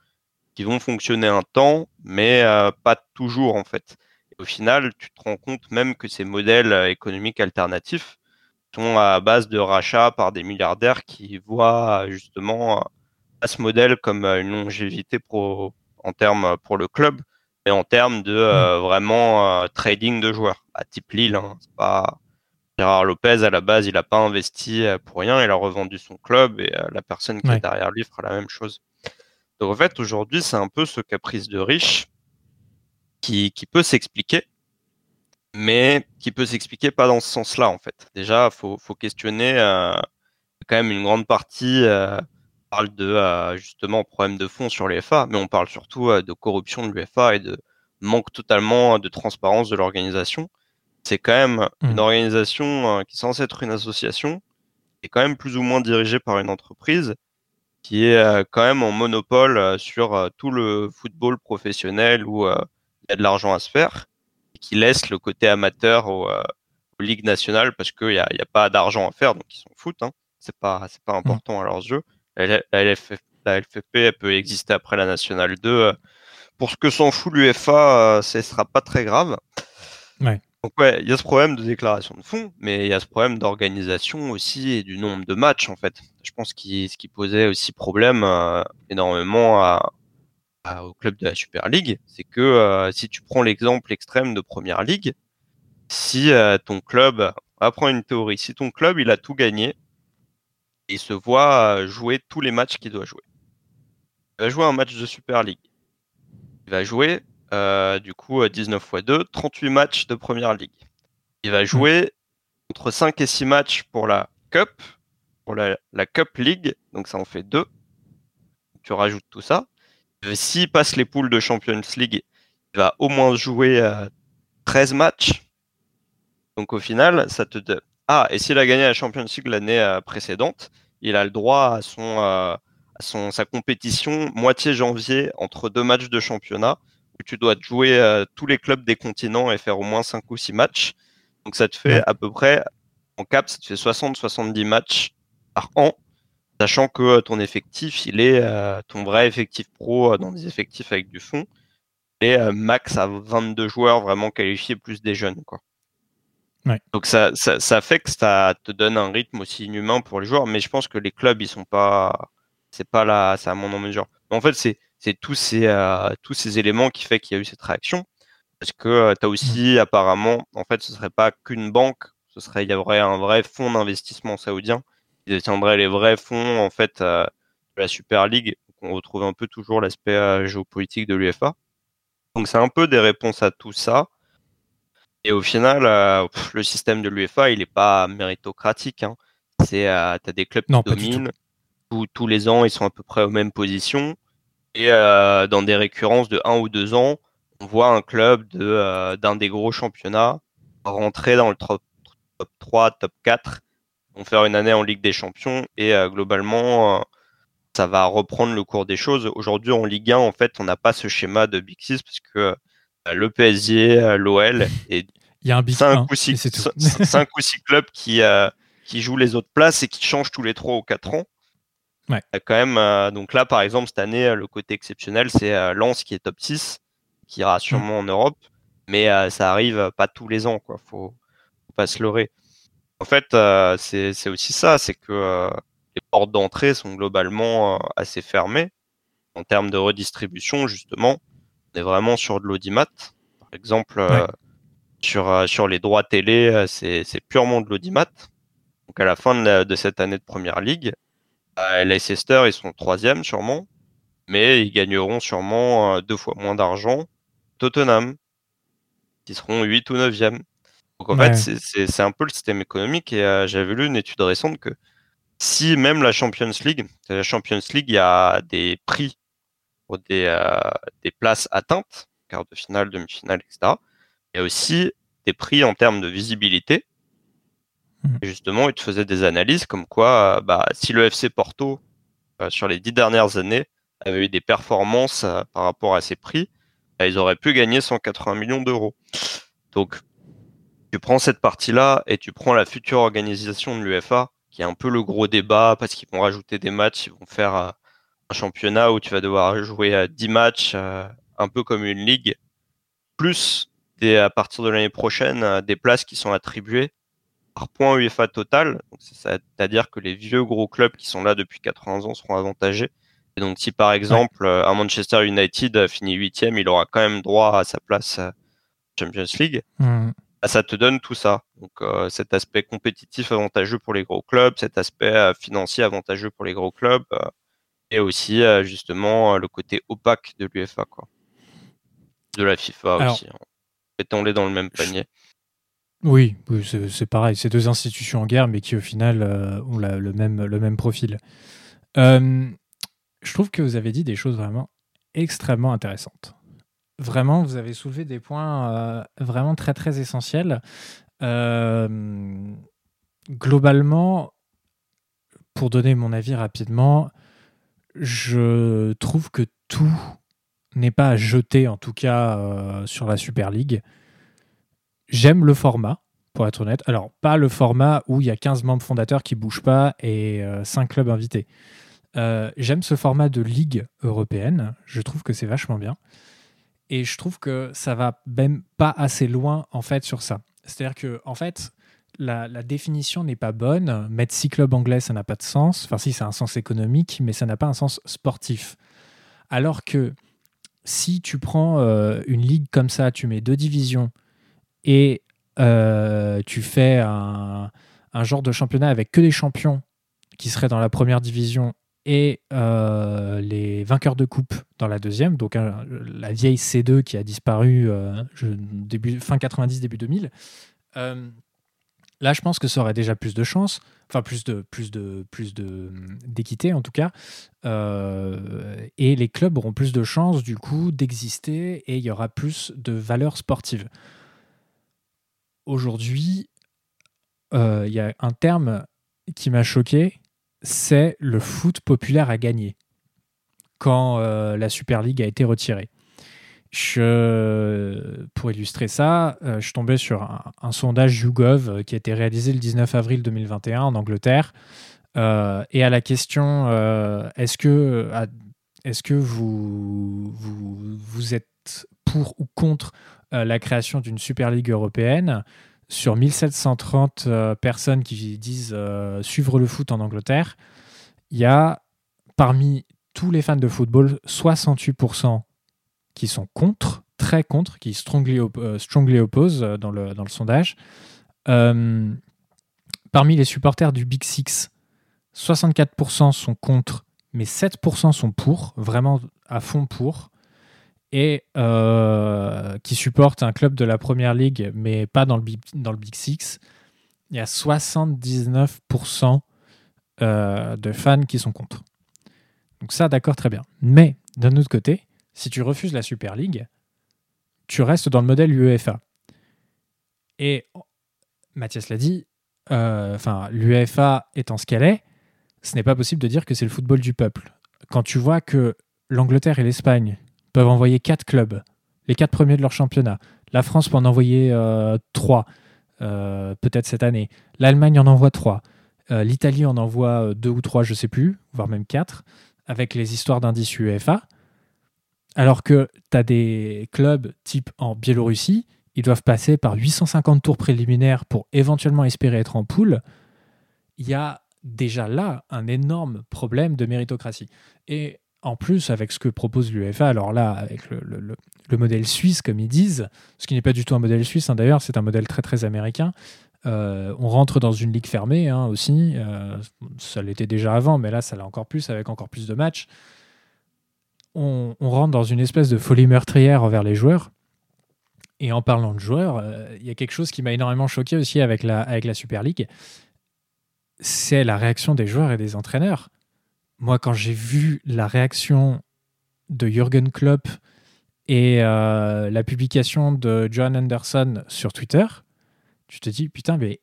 qui vont fonctionner un temps, mais pas toujours en fait. Et au final, tu te rends compte même que ces modèles économiques alternatifs sont à base de rachats par des milliardaires qui voient justement ce modèle comme euh, une longévité pro, en termes pour le club, mais en termes de euh, mm. vraiment euh, trading de joueurs, à type Lille. Hein, c'est pas Gérard Lopez à la base, il n'a pas investi pour rien, il a revendu son club et la personne qui est derrière lui fera la même chose. Donc en fait, aujourd'hui, c'est un peu ce caprice de riche qui, qui peut s'expliquer, mais qui peut s'expliquer pas dans ce sens-là en fait. Déjà, faut, faut questionner quand même une grande partie parle de euh, justement problème de fond sur l'UEFA, mais on parle surtout euh, de corruption de l'UEFA et de manque totalement de transparence de l'organisation. C'est quand même une mmh. organisation euh, qui est censée être une association, est quand même plus ou moins dirigée par une entreprise, qui est quand même en monopole sur tout le football professionnel où il y a de l'argent à se faire, qui laisse le côté amateur aux, ligues nationales parce qu'il n'y a, a, pas d'argent à faire, donc ils s'en foutent. Hein. C'est pas, c'est pas mmh. important à leurs yeux. La, LFP, elle peut exister après la Nationale 2. Euh, pour ce que s'en fout l'UFA, euh, ce ne sera pas très grave. Donc ouais, il y a ce problème de déclaration de fonds, mais il y a ce problème d'organisation aussi et du nombre de matchs en fait. Je pense que ce qui posait aussi problème euh, énormément au club de la Super League, c'est que si tu prends l'exemple extrême de Première League, si ton club, on va prendre une théorie, si ton club il a tout gagné, il se voit jouer tous les matchs qu'il doit jouer. Il va jouer un match de Super League. Il va jouer, euh, du coup, 19 x 2, 38 matchs de Première League. Il va jouer entre 5 et 6 matchs pour la Cup, pour la, Cup League, donc ça en fait 2. Tu rajoutes tout ça. S'il passe les poules de Champions League, il va au moins jouer 13 matchs. Donc au final, ça te, ah, et s'il a gagné la Champions League l'année euh, précédente, il a le droit à son, euh, son sa compétition moitié janvier entre deux matchs de championnat où tu dois jouer euh, tous les clubs des continents et faire au moins 5 ou 6 matchs. Donc ça te fait à peu près en cap, ça te fait 60-70 matchs par an, sachant que ton effectif, il est ton vrai effectif pro dans des effectifs avec du fond, et max à 22 joueurs vraiment qualifiés plus des jeunes quoi. Donc ça, ça, fait que ça te donne un rythme aussi inhumain pour les joueurs, mais je pense que les clubs ils sont pas, c'est pas là, c'est à mon en mesure. en fait c'est c'est tous ces euh, tous ces éléments qui fait qu'il y a eu cette réaction, parce que euh, tu as aussi apparemment, en fait ce serait pas qu'une banque, ce serait il y aurait un vrai fonds d'investissement saoudien qui détiendrait les vrais fonds en fait euh, de la Super League. on retrouve un peu toujours l'aspect géopolitique de l'UFA. Donc c'est un peu des réponses à tout ça. Et au final, euh, le système de l'UEFA, il n'est pas méritocratique. Hein. C'est, euh, t'as des clubs qui dominent. Tous, tous les ans, ils sont à peu près aux mêmes positions. Et euh, dans des récurrences de un ou deux ans, on voit un club de, euh, d'un des gros championnats rentrer dans le top, 3, top 4, vont faire une année en Ligue des Champions et globalement, ça va reprendre le cours des choses. Aujourd'hui, en Ligue 1, en fait, on n'a pas ce schéma de Big Six parce que le PSG, l'OL et il y a un big 5 ou 6 ou six clubs qui euh, qui jouent les autres places et qui changent tous les 3 ou 4 ans. Ouais. Quand même euh, donc là par exemple cette année le côté exceptionnel c'est euh, Lens qui est top 6 qui ira sûrement en Europe mais ça arrive pas tous les ans quoi, faut, faut pas se leurrer. En fait, c'est c'est aussi ça, c'est que les portes d'entrée sont globalement assez fermées en termes de redistribution justement on est vraiment sur de l'audimat. Par exemple, euh, sur, euh, sur les droits télé, euh, c'est purement de l'audimat. Donc à la fin de, cette année de Première Ligue, Leicester, ils sont troisième sûrement, mais ils gagneront sûrement deux fois moins d'argent. Tottenham, qui seront 8 ou 9e. Donc en fait, c'est un peu le système économique et j'avais lu une étude récente que si même la Champions League, la Champions League, il y a des prix pour des, des places atteintes, quart de finale, demi-finale, etc. Il y a aussi des prix en termes de visibilité. Mmh. Et justement, ils te faisaient des analyses comme quoi, bah, si le FC Porto, sur les dix dernières années, avait eu des performances par rapport à ces prix, bah, ils auraient pu gagner 180 millions d'euros. Donc, tu prends cette partie-là et tu prends la future organisation de l'UFA, qui est un peu le gros débat parce qu'ils vont rajouter des matchs, ils vont faire euh, un championnat où tu vas devoir jouer à 10 matchs, euh, un peu comme une ligue, plus des, à partir de l'année prochaine euh, des places qui sont attribuées par point UEFA total. C'est-à-dire que les vieux gros clubs qui sont là depuis 80 ans seront avantagés. Et donc si par exemple un Manchester United finit huitième, il aura quand même droit à sa place Champions League. Mmh. Bah, ça te donne tout ça. Donc euh, cet aspect compétitif avantageux pour les gros clubs, cet aspect euh, financier avantageux pour les gros clubs, euh, et aussi justement le côté opaque de l'UFA, quoi. De la FIFA aussi. Hein. Mettons-les dans le même panier. Oui, c'est pareil. C'est deux institutions en guerre, mais qui au final ont le, même, le même profil. je trouve que vous avez dit des choses vraiment extrêmement intéressantes vraiment, vous avez soulevé des points euh, vraiment très très essentiels. Euh, globalement, pour donner mon avis rapidement, je trouve que tout n'est pas à jeter, en tout cas euh, sur la Super League. J'aime le format, pour être honnête. Alors, pas le format où il y a 15 membres fondateurs qui bougent pas et 5 clubs invités. J'aime ce format de ligue européenne. Je trouve que c'est vachement bien. Et je trouve que ça va même pas assez loin en fait sur ça. C'est-à-dire que en fait, la, définition n'est pas bonne. Mettre six clubs anglais, ça n'a pas de sens. Enfin, si, ça a un sens économique, mais ça n'a pas un sens sportif. Alors que si tu prends euh, une ligue comme ça, tu mets deux divisions et euh, tu fais un, genre de championnat avec que des champions qui seraient dans la première division et euh, les vainqueurs de coupe dans la deuxième, donc la vieille C2 qui a disparu euh, début, fin 90, début 2000. Euh, là, je pense que ça aurait déjà plus de chance, enfin plus de plus de plus de d'équité en tout cas, et les clubs auront plus de chances du coup d'exister et il y aura plus de valeur sportive. Aujourd'hui, il y a un terme qui m'a choqué, c'est le foot populaire à gagner quand euh, la Super League a été retirée. Je, pour illustrer ça, euh, je tombais sur un, sondage YouGov euh, qui a été réalisé le 19 avril 2021 en Angleterre. et à la question est-ce que, est que vous, vous, vous, êtes pour ou contre la création d'une Super League européenne sur 1730 euh, personnes qui disent euh, suivre le foot en Angleterre, il y a parmi tous les fans de football 68% qui sont contre, très contre, qui strongly, euh, strongly opposent dans le, dans le sondage. parmi les supporters du Big Six, 64% sont contre, mais 7% sont pour, vraiment à fond pour et euh, qui supporte un club de la Première Ligue, mais pas dans le Big, dans le Big Six, il y a 79% euh, de fans qui sont contre. Donc ça, d'accord, très bien. Mais d'un autre côté, si tu refuses la Super League, tu restes dans le modèle UEFA. Et Mathias l'a dit, euh, enfin l'UEFA étant ce qu'elle est, ce n'est pas possible de dire que c'est le football du peuple. Quand tu vois que l'Angleterre et l'Espagne peuvent envoyer quatre clubs, les quatre premiers de leur championnat. La France peut en envoyer euh, trois, euh, peut-être cette année. L'Allemagne en envoie trois. Euh, L'Italie en envoie deux ou trois, je ne sais plus, voire même quatre, avec les histoires d'indices UEFA. Alors que tu as des clubs type en Biélorussie, ils doivent passer par 850 tours préliminaires pour éventuellement espérer être en poule. Il y a déjà là un énorme problème de méritocratie. Et en plus, avec ce que propose l'UEFA, alors là, avec le, modèle suisse, comme ils disent, ce qui n'est pas du tout un modèle suisse, hein, d'ailleurs, c'est un modèle très très américain. Euh, on rentre dans une ligue fermée hein, aussi. Euh, ça l'était déjà avant, mais là, ça l'a encore plus, avec encore plus de matchs. On, rentre dans une espèce de folie meurtrière envers les joueurs. Et en parlant de joueurs, euh, il y a quelque chose qui m'a énormément choqué aussi avec la, avec la Super League, c'est la réaction des joueurs et des entraîneurs. Moi, quand j'ai vu la réaction de Jürgen Klopp et euh, la publication de John Anderson sur Twitter, tu te dis, putain, mais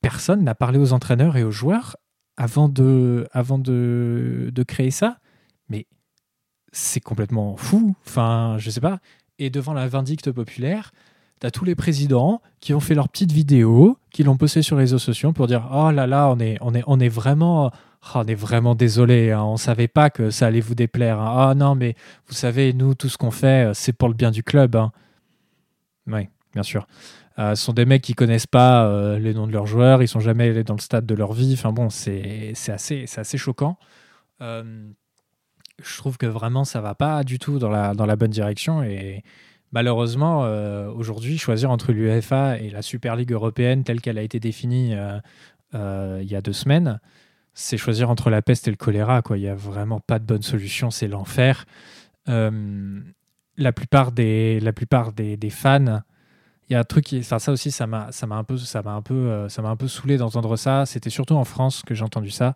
personne n'a parlé aux entraîneurs et aux joueurs avant de, créer ça. Mais c'est complètement fou. Enfin, je sais pas et devant la vindicte populaire, tu as tous les présidents qui ont fait leur petite vidéo, qui l'ont posté sur les réseaux sociaux pour dire Oh là là, on est vraiment. Oh, on est vraiment désolé, hein, on savait pas que ça allait vous déplaire. Ah non, mais vous savez, nous, tout ce qu'on fait, euh, c'est pour le bien du club. Hein. Oui, bien sûr. Euh, ce sont des mecs qui connaissent pas euh, les noms de leurs joueurs, ils sont jamais allés dans le stade de leur vie. Enfin bon, c'est assez, assez choquant je trouve que vraiment ça va pas du tout dans la, dans la bonne direction et malheureusement aujourd'hui choisir entre l'UEFA et la Super League européenne telle qu'elle a été définie il y a deux semaines, c'est choisir entre la peste et le choléra. Quoi. Il n'y a vraiment pas de bonne solution, c'est l'enfer. la plupart des, la plupart des, des fans, il y a un truc ça aussi, ça m'a, un peu, un m'a un peu saoulé d'entendre ça. C'était surtout en France que j'ai entendu ça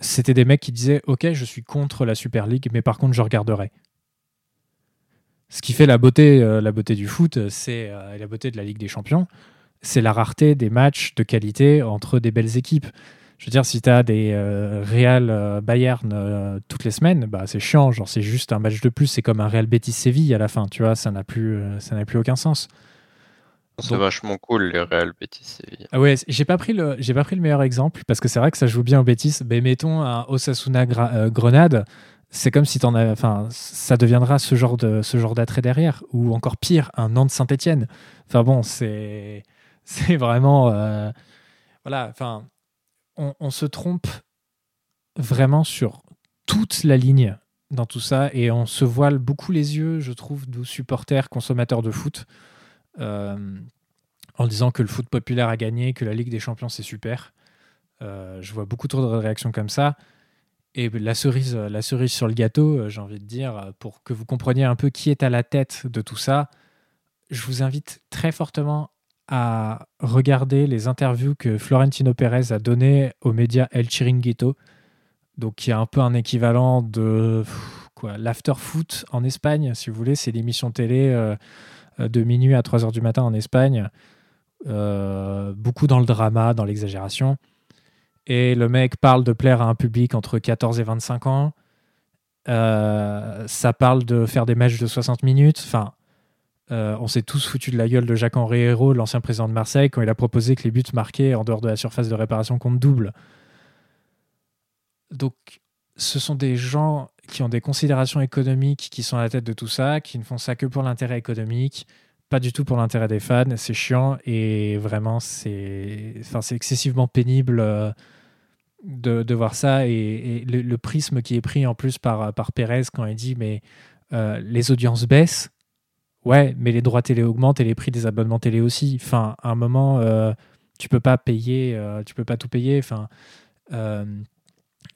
c'était des mecs qui disaient Ok, je suis contre la Super League, mais par contre, je regarderai. Ce qui fait la beauté, euh, la beauté du foot, c'est euh, la beauté de la Ligue des Champions, c'est la rareté des matchs de qualité entre des belles équipes. Je veux dire, si tu as des euh, Real Bayern toutes les semaines, bah, c'est chiant. Genre, c'est juste un match de plus. C'est comme un Real Betis Séville à la fin. Tu vois, ça n'a plus, ça n'a plus aucun sens. C'est vachement cool les Real Betis Ah ouais, j'ai pas pris le j'ai pas pris le meilleur exemple parce que c'est vrai que ça joue bien au Betis. Mais mettons un Osasuna euh, Grenade, c'est comme si t'en as enfin ça deviendra ce genre de ce genre d'attrait derrière ou encore pire un Nantes Saint-Étienne. Enfin bon, c'est c'est vraiment euh, voilà, enfin on, se trompe vraiment sur toute la ligne dans tout ça et on se voile beaucoup les yeux, je trouve, nous supporters, consommateurs de foot. Euh, en disant que le foot populaire a gagné, que la Ligue des Champions c'est super. Euh, je vois beaucoup trop de réactions comme ça. Et la cerise, la cerise sur le gâteau, j'ai envie de dire, pour que vous compreniez un peu qui est à la tête de tout ça, je vous invite très fortement à regarder les interviews que Florentino Pérez a données aux médias El Chiringuito, donc qui est un peu un équivalent de quoi l'after en Espagne, si vous voulez, c'est l'émission télé euh, de minuit à 3 heures du matin en Espagne. Euh, beaucoup dans le drama, dans l'exagération. Et le mec parle de plaire à un public entre 14 et 25 ans. Euh, ça parle de faire des matchs de 60 minutes. Enfin, on s'est tous foutu de la gueule de Jacques-Henri Hérault, l'ancien président de Marseille, quand il a proposé que les buts marqués en dehors de la surface de réparation comptent double. Donc, ce sont des gens qui ont des considérations économiques qui sont à la tête de tout ça, qui ne font ça que pour l'intérêt économique, pas du tout pour l'intérêt des fans. C'est chiant et vraiment, c'est enfin, excessivement pénible euh, de, voir ça. Et, le, prisme qui est pris en plus par, par Pérez quand il dit mais euh, les audiences baissent. Ouais, mais les droits télé augmentent et les prix des abonnements télé aussi. Enfin, à un moment, euh, tu peux pas payer, tu peux pas tout payer. Enfin,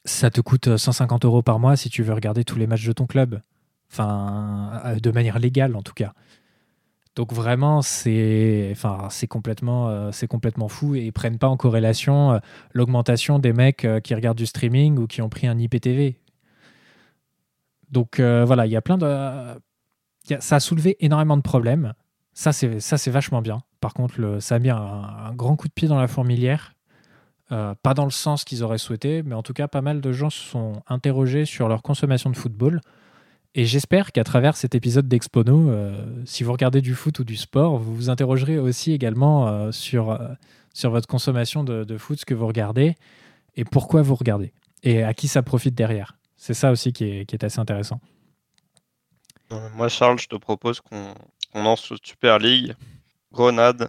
ça te coûte 150 euros par mois si tu veux regarder tous les matchs de ton club. Enfin, euh, de manière légale en tout cas. Donc vraiment, c'est enfin, complètement, euh, c'est complètement fou et ils prennent pas en corrélation euh, l'augmentation des mecs qui regardent du streaming ou qui ont pris un IPTV. Donc voilà, il y a plein de... ça a soulevé énormément de problèmes. Ça, c'est vachement bien. Par contre, ça a mis un, grand coup de pied dans la fourmilière euh, pas dans le sens qu'ils auraient souhaité, mais en tout cas, pas mal de gens se sont interrogés sur leur consommation de football. Et j'espère qu'à travers cet épisode d'Expono, euh, si vous regardez du foot ou du sport, vous vous interrogerez aussi également euh, sur, sur votre consommation de, foot, ce que vous regardez et pourquoi vous regardez et à qui ça profite derrière. C'est ça aussi qui est, qui est, assez intéressant. Moi, Charles, je te propose qu'on lance sur Super League, Grenade,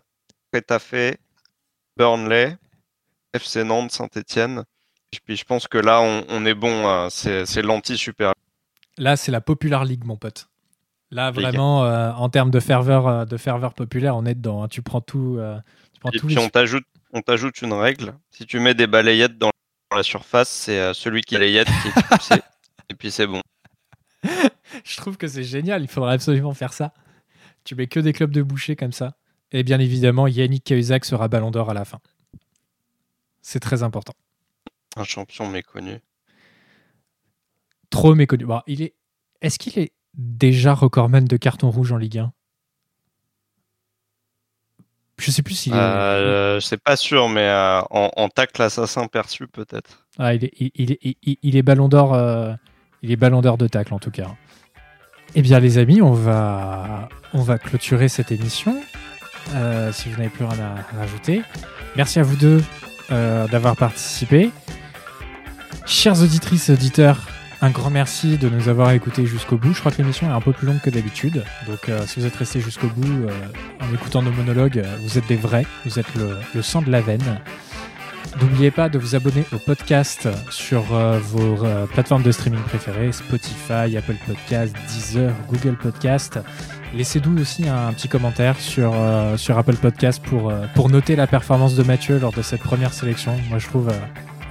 Rétafé, Burnley, FC Nantes, Saint-Etienne. Puis je pense que là, on, est bon. Hein. C'est l'anti-super. Là, c'est la Popular League, mon pote. Là, vraiment, euh, en termes de ferveur, euh, de ferveur populaire, on est dedans. Hein. Tu prends tout. Euh, et puis on t'ajoute, on t'ajoute une règle. Si tu mets des balayettes dans la surface, c'est celui qui layette qui est poussé. et puis c'est bon. Je trouve que c'est génial. Il faudrait absolument faire ça. Tu mets que des clubs de boucher comme ça. Et bien évidemment, Yannick Cahuzac sera ballon d'or à la fin. C'est très important. Un champion méconnu. Trop méconnu. Bon, il est... Est-ce qu'il est déjà recordman de carton rouge en Ligue 1 Je sais plus s'il est. Euh, je sais pas sûr, mais euh, en, tacle assassin perçu peut-être. Ah, il est, il, est, il, est ballon d'or. Euh, il est ballon de tacle en tout cas. Eh bien, les amis, on va, clôturer cette émission. si vous n'avez plus rien à rajouter. Merci à vous deux d'avoir participé. Chers auditrices et auditeurs, un grand merci de nous avoir écoutés jusqu'au bout. Je crois que l'émission est un peu plus longue que d'habitude. Donc euh, si vous êtes restés jusqu'au bout euh, en écoutant nos monologues, euh, vous êtes des vrais, vous êtes le, sang de la veine. N'oubliez pas de vous abonner au podcast sur vos plateformes de streaming préférées, Spotify, Apple Podcast, Deezer, Google Podcast. Laissez-nous aussi un, petit commentaire sur, sur Apple Podcast pour, noter la performance de Mathieu lors de cette première sélection. Moi je trouve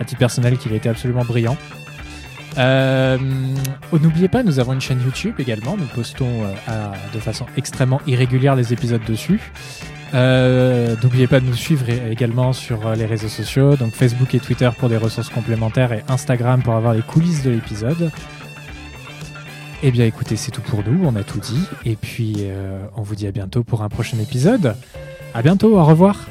à titre personnel qu'il a été absolument brillant. Euh, N'oubliez pas, nous avons une chaîne YouTube également. Nous postons euh, de façon extrêmement irrégulière les épisodes dessus. Euh, N'oubliez pas de nous suivre également sur euh, les réseaux sociaux, donc Facebook et Twitter pour des ressources complémentaires et Instagram pour avoir les coulisses de l'épisode. Eh bien écoutez, c'est tout pour nous, on a tout dit. Et puis on vous dit à bientôt pour un prochain épisode. À bientôt, au revoir.